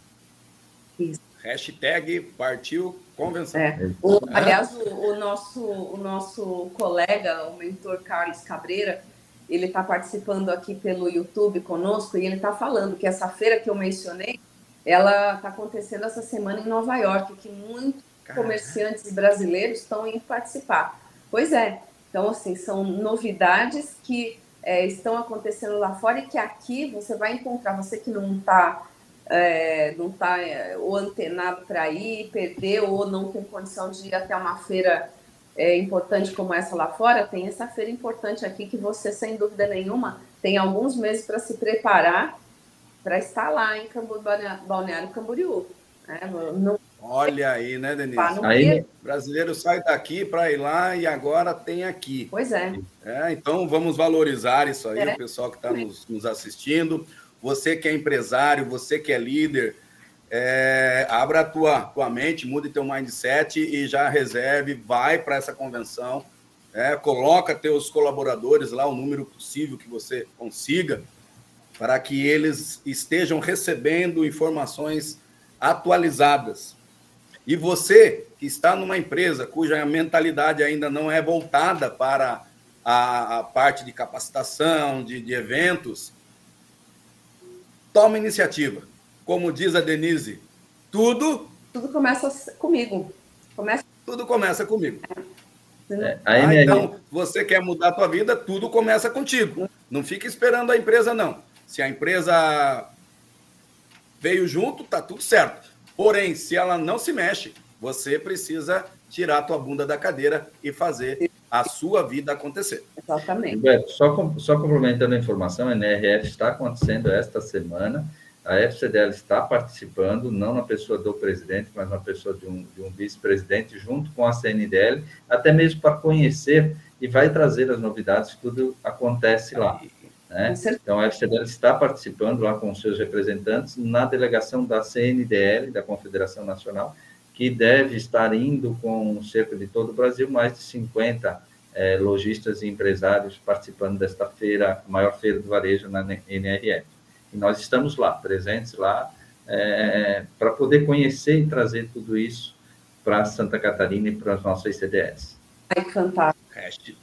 Isso. Hashtag partiu convenção. É. O, aliás, o, o, nosso, o nosso colega, o mentor Carlos Cabreira, ele está participando aqui pelo YouTube conosco e ele está falando que essa feira que eu mencionei, ela está acontecendo essa semana em Nova York, que muitos Caramba. comerciantes brasileiros estão indo participar. Pois é, então assim, são novidades que é, estão acontecendo lá fora e que aqui você vai encontrar, você que não está é, não está é, ou antenado para ir, perdeu, ou não tem condição de ir até uma feira é, importante como essa lá fora, tem essa feira importante aqui que você, sem dúvida nenhuma, tem alguns meses para se preparar para estar lá em Camboriú, Balneário Camboriú. Né? Não... Olha aí, né, Denise? Aí... O brasileiro sai daqui para ir lá e agora tem aqui. Pois é. é então vamos valorizar isso aí, é. o pessoal que está nos, nos assistindo você que é empresário, você que é líder, é, abra a tua, tua mente, mude teu mindset e já reserve, vai para essa convenção, é, coloca teus colaboradores lá, o número possível que você consiga, para que eles estejam recebendo informações atualizadas. E você que está numa empresa cuja mentalidade ainda não é voltada para a, a parte de capacitação, de, de eventos, toma iniciativa. Como diz a Denise, tudo. Tudo começa comigo. Começa... Tudo começa comigo. É, ah, então, você quer mudar a tua vida, tudo começa contigo. Não fica esperando a empresa, não. Se a empresa veio junto, tá tudo certo. Porém, se ela não se mexe, você precisa tirar a tua bunda da cadeira e fazer a sua vida acontecer. Exatamente. Beto, só, só complementando a informação, a NRF está acontecendo esta semana, a FCDL está participando, não na pessoa do presidente, mas na pessoa de um, um vice-presidente, junto com a CNDL, até mesmo para conhecer e vai trazer as novidades, tudo acontece lá. Né? Então, a FCDL está participando lá com os seus representantes na delegação da CNDL, da Confederação Nacional, que deve estar indo com cerca de todo o Brasil, mais de 50 é, lojistas e empresários participando desta feira, a maior feira do varejo na NRF. E nós estamos lá, presentes lá, é, para poder conhecer e trazer tudo isso para Santa Catarina e para as nossas CDS. Ai, fantástico.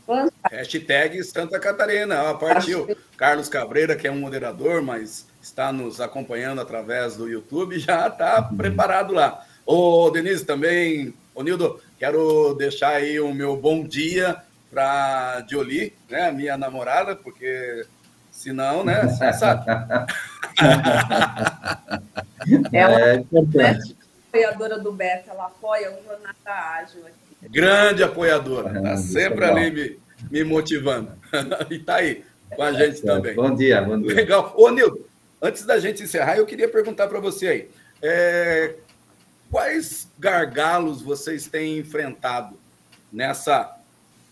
Hashtag, Santa Catarina. Ó, partiu. Carlos Cabreira, que é um moderador, mas está nos acompanhando através do YouTube, já está uhum. preparado lá. Ô, Denise, também, ô Nildo, quero deixar aí o meu bom dia para Jolie, né, minha namorada, porque senão, né, você sabe. ela é importante. É apoiadora do Beto, ela apoia o Jornada Ágil aqui. Grande apoiadora, está sempre ali me, me motivando. e está aí com a gente é, também. Bom dia, bom dia. Legal. Ô, Nildo, antes da gente encerrar, eu queria perguntar para você aí. É, Quais gargalos vocês têm enfrentado nessa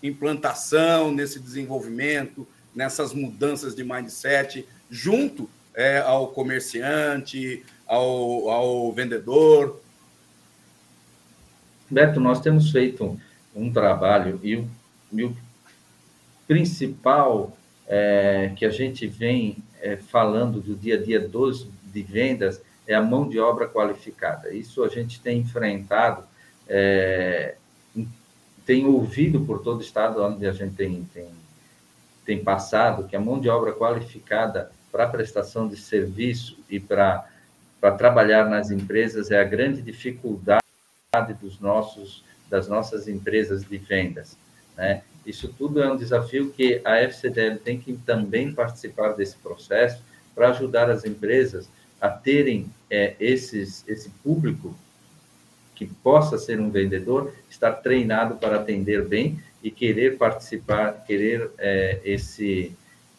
implantação, nesse desenvolvimento, nessas mudanças de mindset, junto é, ao comerciante, ao, ao vendedor? Beto, nós temos feito um trabalho e o, e o principal é, que a gente vem é, falando do dia a dia dos, de vendas é a mão de obra qualificada. Isso a gente tem enfrentado, é, tem ouvido por todo o estado onde a gente tem, tem, tem passado, que a mão de obra qualificada para prestação de serviço e para trabalhar nas empresas é a grande dificuldade dos nossos, das nossas empresas de vendas. Né? Isso tudo é um desafio que a FCDL tem que também participar desse processo para ajudar as empresas a terem é, esses, esse público que possa ser um vendedor, estar treinado para atender bem e querer participar, querer é, esse,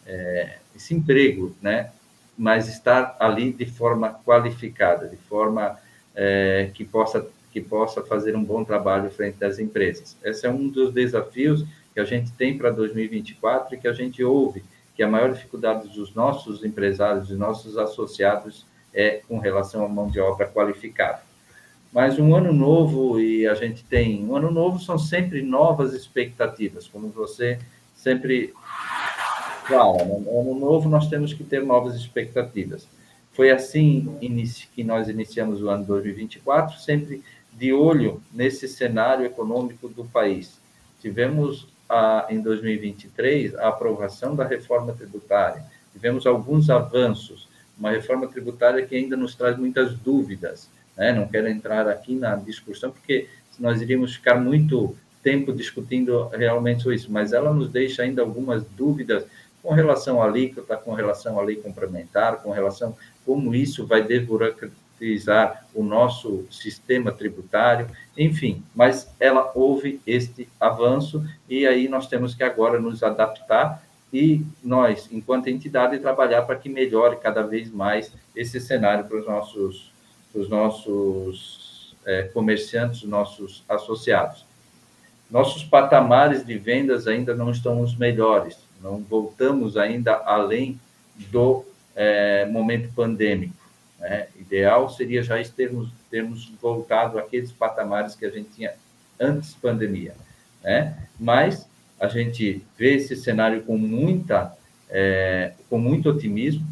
é, esse emprego, né? mas estar ali de forma qualificada, de forma é, que, possa, que possa fazer um bom trabalho frente às empresas. Esse é um dos desafios que a gente tem para 2024 e que a gente ouve que a maior dificuldade dos nossos empresários, dos nossos associados, é com relação à mão de obra qualificada. Mas um ano novo, e a gente tem. Um ano novo são sempre novas expectativas, como você sempre fala. No né? ano novo nós temos que ter novas expectativas. Foi assim que nós iniciamos o ano 2024, sempre de olho nesse cenário econômico do país. Tivemos em 2023 a aprovação da reforma tributária. Tivemos alguns avanços, uma reforma tributária que ainda nos traz muitas dúvidas. Né? Não quero entrar aqui na discussão, porque nós iríamos ficar muito tempo discutindo realmente isso, mas ela nos deixa ainda algumas dúvidas com relação à alíquota, com relação à lei complementar, com relação como isso vai desburocratizar o nosso sistema tributário, enfim, mas ela houve este avanço e aí nós temos que agora nos adaptar e nós, enquanto entidade, trabalhar para que melhore cada vez mais esse cenário para os nossos, os nossos é, comerciantes, nossos associados. Nossos patamares de vendas ainda não estão os melhores, não voltamos ainda além do é, momento pandêmico. Né? Ideal seria já termos, termos voltado àqueles patamares que a gente tinha antes pandemia. Né? Mas a gente vê esse cenário com muita, é, com muito otimismo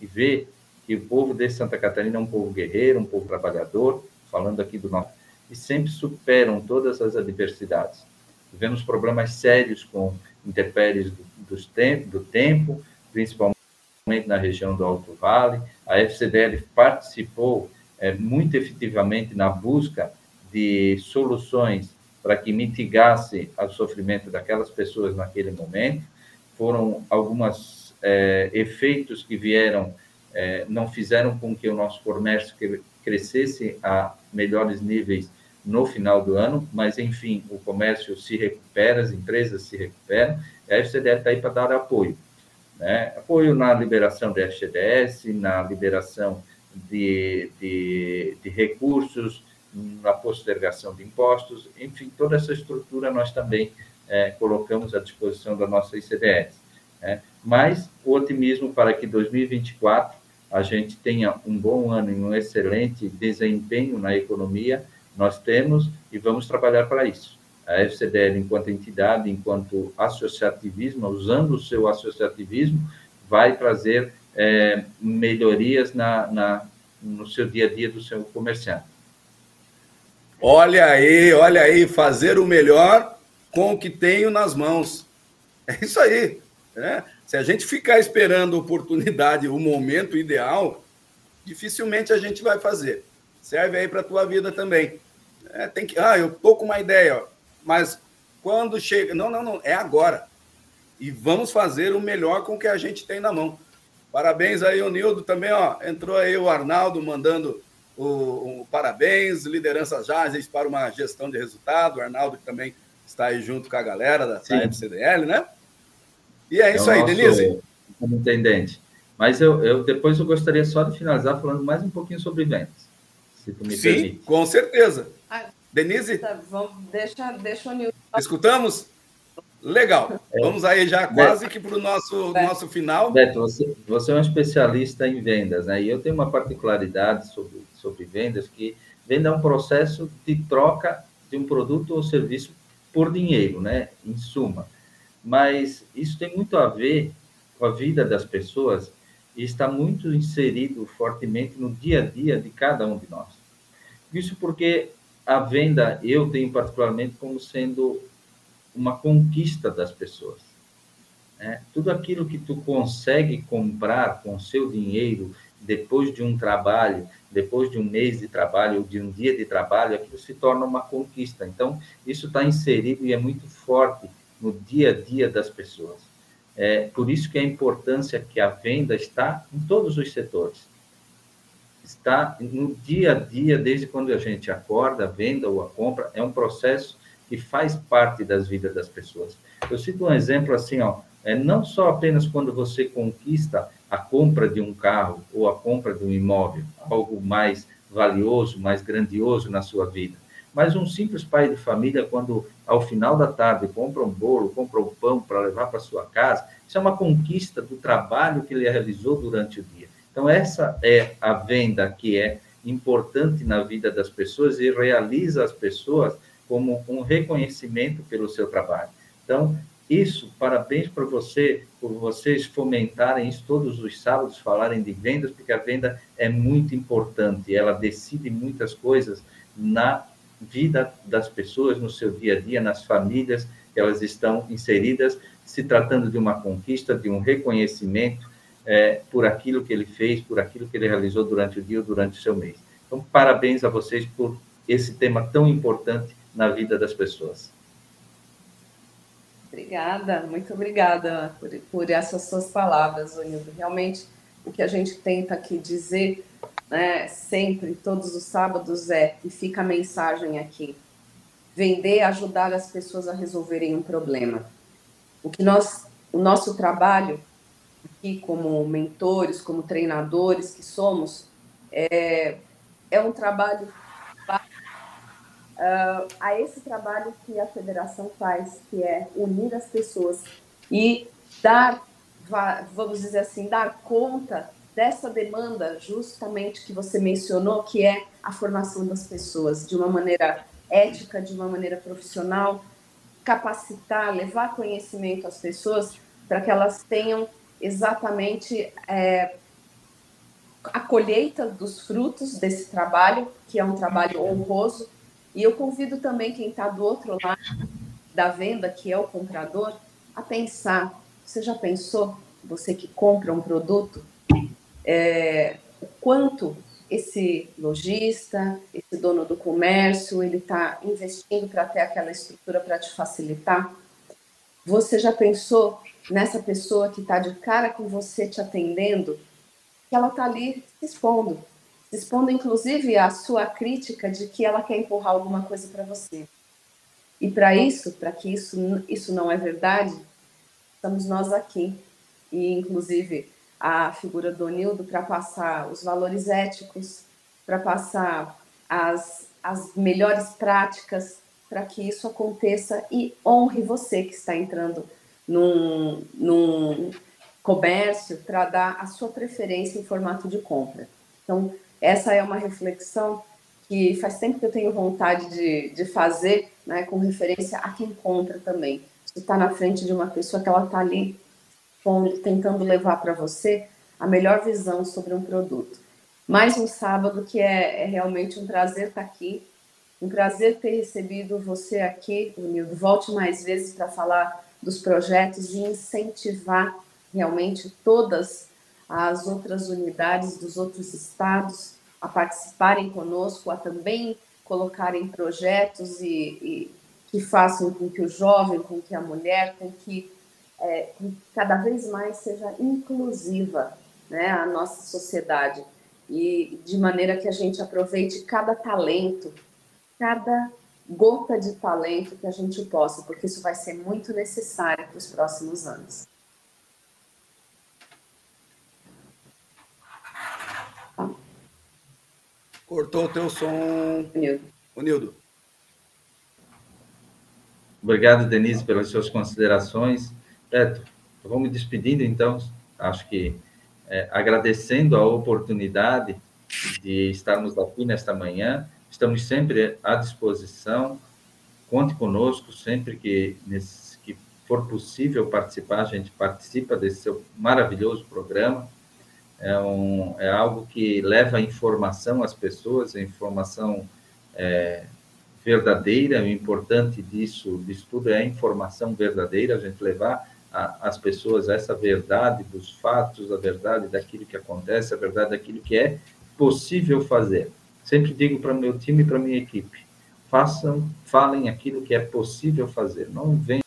e vê que o povo de Santa Catarina é um povo guerreiro, um povo trabalhador, falando aqui do nosso, e sempre superam todas as adversidades. Tivemos problemas sérios com intempéries do, do tempo, principalmente na região do Alto Vale. A FCDL participou é, muito efetivamente na busca de soluções para que mitigasse o sofrimento daquelas pessoas naquele momento. Foram alguns é, efeitos que vieram, é, não fizeram com que o nosso comércio crescesse a melhores níveis no final do ano, mas enfim, o comércio se recupera, as empresas se recuperam, a FCDL está aí para dar apoio. Né? Apoio na liberação do FGDS, na liberação de, de, de recursos, na postergação de impostos, enfim, toda essa estrutura nós também é, colocamos à disposição da nossa ICDS. Né? Mas o otimismo para que 2024 a gente tenha um bom ano e um excelente desempenho na economia, nós temos e vamos trabalhar para isso. A FCDL, enquanto entidade, enquanto associativismo, usando o seu associativismo, vai trazer é, melhorias na, na, no seu dia a dia do seu comerciante. Olha aí, olha aí, fazer o melhor com o que tenho nas mãos. É isso aí. Né? Se a gente ficar esperando a oportunidade, o momento ideal, dificilmente a gente vai fazer. Serve aí para a tua vida também. É, tem que, ah, eu tô com uma ideia, mas quando chega, não, não, não, é agora. E vamos fazer o melhor com o que a gente tem na mão. Parabéns aí, Nildo também, ó. Entrou aí o Arnaldo mandando o, o parabéns, lideranças ágeis para uma gestão de resultado. O Arnaldo que também está aí junto com a galera da, da FCDL, né? E é, é isso aí, Denise. Como intendente. Mas eu, eu depois eu gostaria só de finalizar falando mais um pouquinho sobre vendas, se tu me Sim, permite. com certeza. Ah, Denise? Tá, vamos, deixa, deixa o Nildo. Escutamos? Legal. É. Vamos aí já quase que para o nosso, nosso final. Beto, você, você é um especialista em vendas, né? E eu tenho uma particularidade sobre, sobre vendas, que venda é um processo de troca de um produto ou serviço por dinheiro, né? Em suma. Mas isso tem muito a ver com a vida das pessoas e está muito inserido fortemente no dia a dia de cada um de nós. Isso porque a venda eu tenho particularmente como sendo uma conquista das pessoas. Né? Tudo aquilo que tu consegue comprar com seu dinheiro depois de um trabalho, depois de um mês de trabalho, ou de um dia de trabalho, aquilo se torna uma conquista. Então, isso está inserido e é muito forte no dia a dia das pessoas. É por isso que a importância que a venda está em todos os setores. Está no dia a dia, desde quando a gente acorda, a venda ou a compra, é um processo que faz parte das vidas das pessoas. Eu cito um exemplo assim, ó, é não só apenas quando você conquista a compra de um carro ou a compra de um imóvel, algo mais valioso, mais grandioso na sua vida, mas um simples pai de família, quando ao final da tarde compra um bolo, compra um pão para levar para sua casa, isso é uma conquista do trabalho que ele realizou durante o dia. Então, essa é a venda que é importante na vida das pessoas e realiza as pessoas como um reconhecimento pelo seu trabalho. Então, isso, parabéns para você, por vocês fomentarem isso todos os sábados, falarem de vendas, porque a venda é muito importante, ela decide muitas coisas na vida das pessoas, no seu dia a dia, nas famílias que elas estão inseridas, se tratando de uma conquista, de um reconhecimento é, por aquilo que ele fez, por aquilo que ele realizou durante o dia ou durante o seu mês. Então, parabéns a vocês por esse tema tão importante na vida das pessoas. Obrigada, muito obrigada por, por essas suas palavras, Onildo. Realmente, o que a gente tenta aqui dizer, né, sempre, todos os sábados, é, e fica a mensagem aqui, vender, ajudar as pessoas a resolverem um problema. O que nós, o nosso trabalho aqui como mentores, como treinadores que somos, é, é um trabalho uh, a esse trabalho que a federação faz, que é unir as pessoas e dar, vamos dizer assim, dar conta dessa demanda justamente que você mencionou, que é a formação das pessoas de uma maneira ética, de uma maneira profissional, capacitar, levar conhecimento às pessoas para que elas tenham exatamente é, a colheita dos frutos desse trabalho, que é um trabalho honroso, e eu convido também quem está do outro lado da venda, que é o comprador, a pensar: você já pensou, você que compra um produto, é, o quanto esse lojista, esse dono do comércio, ele está investindo para ter aquela estrutura para te facilitar? Você já pensou nessa pessoa que está de cara com você te atendendo, que ela está ali se expondo, expondo inclusive a sua crítica de que ela quer empurrar alguma coisa para você. E para isso, para que isso, isso não é verdade, estamos nós aqui. E inclusive a figura do Nildo para passar os valores éticos, para passar as, as melhores práticas para que isso aconteça e honre você que está entrando num, num comércio para dar a sua preferência em formato de compra. Então, essa é uma reflexão que faz tempo que eu tenho vontade de, de fazer, né, com referência a quem compra também. Você está na frente de uma pessoa que ela está ali tentando levar para você a melhor visão sobre um produto. Mais um sábado que é, é realmente um prazer estar tá aqui, um prazer ter recebido você aqui, Nildo. Volte mais vezes para falar dos projetos e incentivar realmente todas as outras unidades dos outros estados a participarem conosco, a também colocarem projetos e, e que façam com que o jovem, com que a mulher, com que, é, com que cada vez mais seja inclusiva né, a nossa sociedade e de maneira que a gente aproveite cada talento, cada gota de talento que a gente possa, porque isso vai ser muito necessário para os próximos anos. Cortou o teu som. Nildo. O Nildo. Obrigado, Denise, pelas suas considerações. Beto, eu vou me despedindo, então. Acho que é, agradecendo a oportunidade de estarmos aqui nesta manhã. Estamos sempre à disposição. Conte conosco sempre que, nesse, que for possível participar, a gente participa desse seu maravilhoso programa. É, um, é algo que leva informação às pessoas, a informação é, verdadeira. O importante disso, disso tudo é a informação verdadeira, a gente levar às pessoas essa verdade dos fatos, a verdade daquilo que acontece, a verdade daquilo que é possível fazer. Sempre digo para o meu time e para a minha equipe: façam, falem aquilo que é possível fazer. Não venham.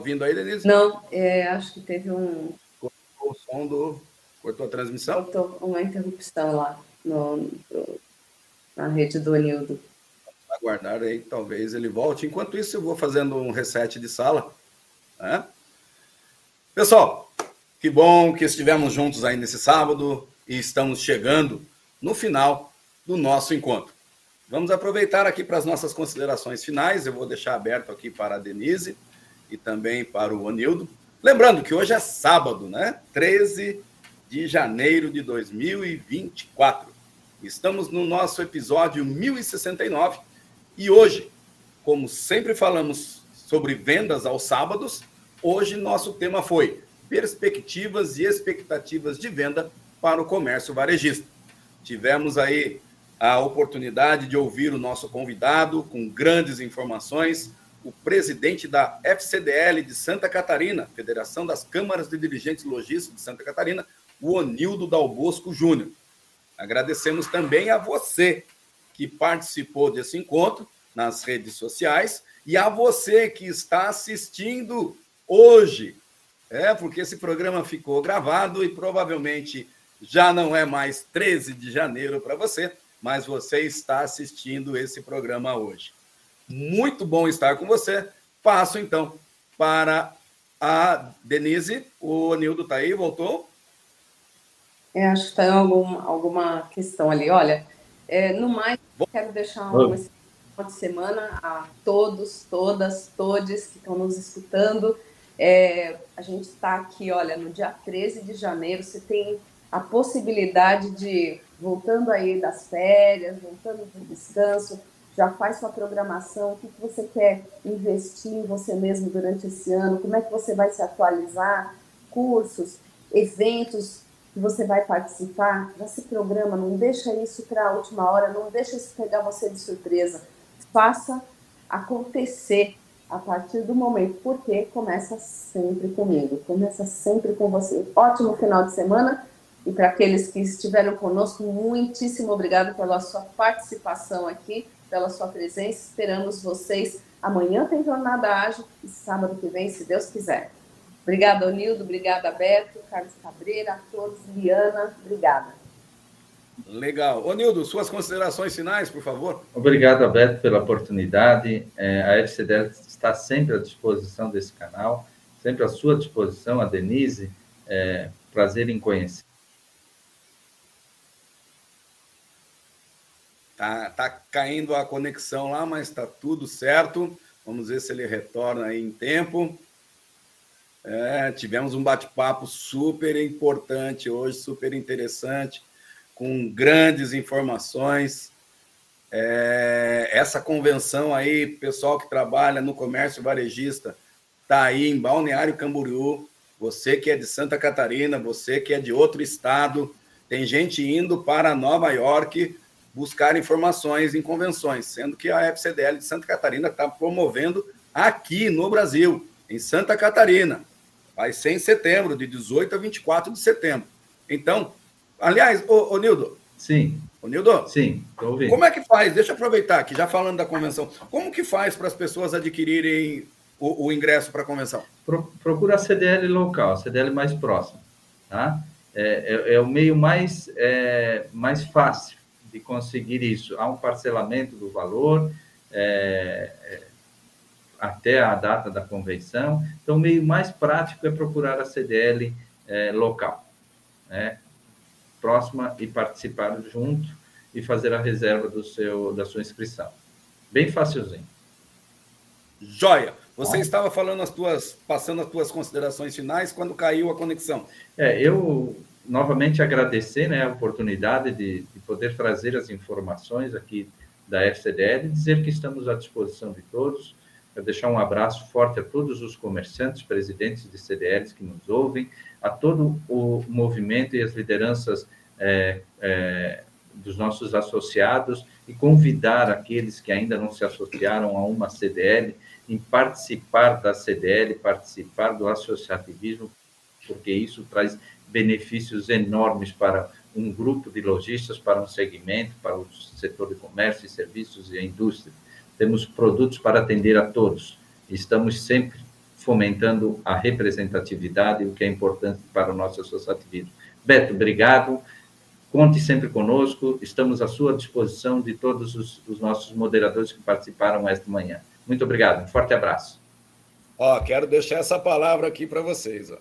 Ouvindo aí, Denise? Não, é, acho que teve um. Cortou o som do. Cortou a transmissão? Cortou uma interrupção lá no, na rede do Anildo. Aguardar aí, talvez ele volte. Enquanto isso, eu vou fazendo um reset de sala. Né? Pessoal, que bom que estivemos juntos aí nesse sábado e estamos chegando no final do nosso encontro. Vamos aproveitar aqui para as nossas considerações finais. Eu vou deixar aberto aqui para a Denise e também para o Anildo. Lembrando que hoje é sábado, né? 13 de janeiro de 2024. Estamos no nosso episódio 1069 e hoje, como sempre falamos sobre vendas aos sábados, hoje nosso tema foi perspectivas e expectativas de venda para o comércio varejista. Tivemos aí a oportunidade de ouvir o nosso convidado com grandes informações, o presidente da FCDL de Santa Catarina, Federação das Câmaras de Dirigentes Logísticos de Santa Catarina, o Onildo Dalbosco Júnior. Agradecemos também a você que participou desse encontro nas redes sociais e a você que está assistindo hoje. É, porque esse programa ficou gravado e provavelmente já não é mais 13 de janeiro para você, mas você está assistindo esse programa hoje. Muito bom estar com você. Passo então para a Denise. O Nildo está aí, voltou? É, acho que tem algum, alguma questão ali. Olha, é, no mais, quero deixar um final de semana a todos, todas, todes que estão nos escutando. É, a gente está aqui, olha, no dia 13 de janeiro, você tem a possibilidade de, voltando aí das férias, voltando do descanso, já faz sua programação, o que, que você quer investir em você mesmo durante esse ano, como é que você vai se atualizar, cursos, eventos que você vai participar, já se programa, não deixa isso para a última hora, não deixa isso pegar você de surpresa. Faça acontecer a partir do momento, porque começa sempre comigo, começa sempre com você. Ótimo final de semana e para aqueles que estiveram conosco, muitíssimo obrigado pela sua participação aqui, pela sua presença. Esperamos vocês. Amanhã tem jornada ágil e sábado que vem, se Deus quiser. Obrigada, Nildo. Obrigada, Beto, Carlos Cabreira, a todos, Liana. Obrigada. Legal. Ô, Nildo, suas considerações finais, por favor. Obrigado, Beto, pela oportunidade. É, a FCDL está sempre à disposição desse canal, sempre à sua disposição, a Denise. É, prazer em conhecer. Tá, tá caindo a conexão lá, mas está tudo certo. Vamos ver se ele retorna aí em tempo. É, tivemos um bate-papo super importante hoje, super interessante, com grandes informações. É, essa convenção aí, pessoal que trabalha no comércio varejista, está aí em Balneário Camboriú. Você que é de Santa Catarina, você que é de outro estado, tem gente indo para Nova York buscar informações em convenções, sendo que a FCDL de Santa Catarina está promovendo aqui no Brasil, em Santa Catarina. Vai ser em setembro, de 18 a 24 de setembro. Então, aliás, ô, ô Nildo. Sim. Ô Nildo. Sim, estou ouvindo. Como é que faz? Deixa eu aproveitar aqui, já falando da convenção. Como que faz para as pessoas adquirirem o, o ingresso para a convenção? Pro, procura a CDL local, a CDL mais próxima. Tá? É, é, é o meio mais, é, mais fácil de conseguir isso. Há um parcelamento do valor, é, é até a data da convenção. Então, o meio mais prático é procurar a CDL é, local. Né? próxima e participar junto e fazer a reserva do seu, da sua inscrição. Bem facilzinho. Joia! Você ah. estava falando as tuas, passando as tuas considerações finais quando caiu a conexão. É, eu novamente agradecer né, a oportunidade de, de poder trazer as informações aqui da FCDL e dizer que estamos à disposição de todos. Deixar um abraço forte a todos os comerciantes, presidentes de CDLs que nos ouvem, a todo o movimento e as lideranças é, é, dos nossos associados e convidar aqueles que ainda não se associaram a uma CDL em participar da CDL, participar do associativismo, porque isso traz benefícios enormes para um grupo de lojistas, para um segmento, para o setor de comércio e serviços e a indústria. Temos produtos para atender a todos. Estamos sempre fomentando a representatividade, o que é importante para o nosso associativismo. Beto, obrigado. Conte sempre conosco, estamos à sua disposição de todos os, os nossos moderadores que participaram esta manhã. Muito obrigado, um forte abraço. Ó, quero deixar essa palavra aqui para vocês. Ó.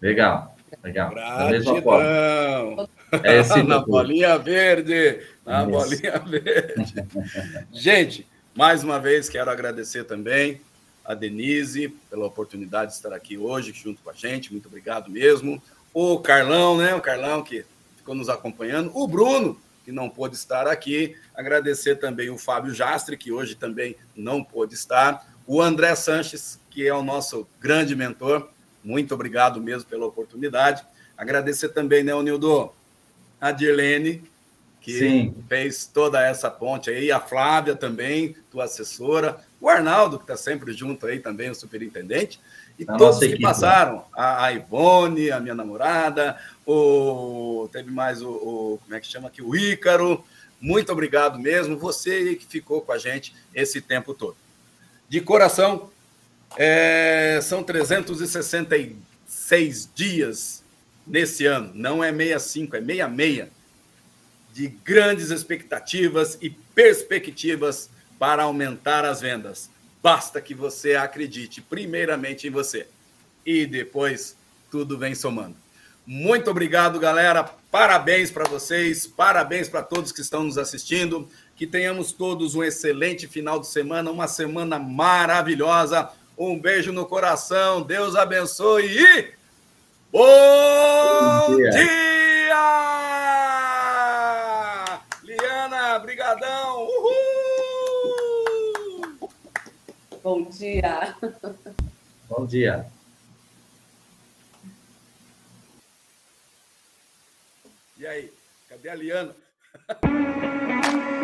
Legal, legal. Gratidão. É assim, na bolinha verde, na Isso. bolinha verde. Gente, mais uma vez quero agradecer também a Denise pela oportunidade de estar aqui hoje junto com a gente. Muito obrigado mesmo. O Carlão, né? O Carlão que ficou nos acompanhando. O Bruno, que não pôde estar aqui. Agradecer também o Fábio Jastre, que hoje também não pôde estar. O André Sanches, que é o nosso grande mentor. Muito obrigado mesmo pela oportunidade. Agradecer também, né, Nildo? A Dirlene, que Sim. fez toda essa ponte aí, a Flávia também, tua assessora, o Arnaldo, que está sempre junto aí também, o superintendente, e a todos que equipe, passaram, a, a Ivone, a minha namorada, o teve mais o, o, como é que chama aqui, o Ícaro. Muito obrigado mesmo, você que ficou com a gente esse tempo todo. De coração, é, são 366 dias nesse ano, não é 65, é 66, de grandes expectativas e perspectivas para aumentar as vendas. Basta que você acredite primeiramente em você e depois tudo vem somando. Muito obrigado, galera. Parabéns para vocês, parabéns para todos que estão nos assistindo. Que tenhamos todos um excelente final de semana, uma semana maravilhosa. Um beijo no coração. Deus abençoe e bom, bom dia. dia! Liana, brigadão. Uhul! Bom dia. Bom dia. E aí, cadê a Liana?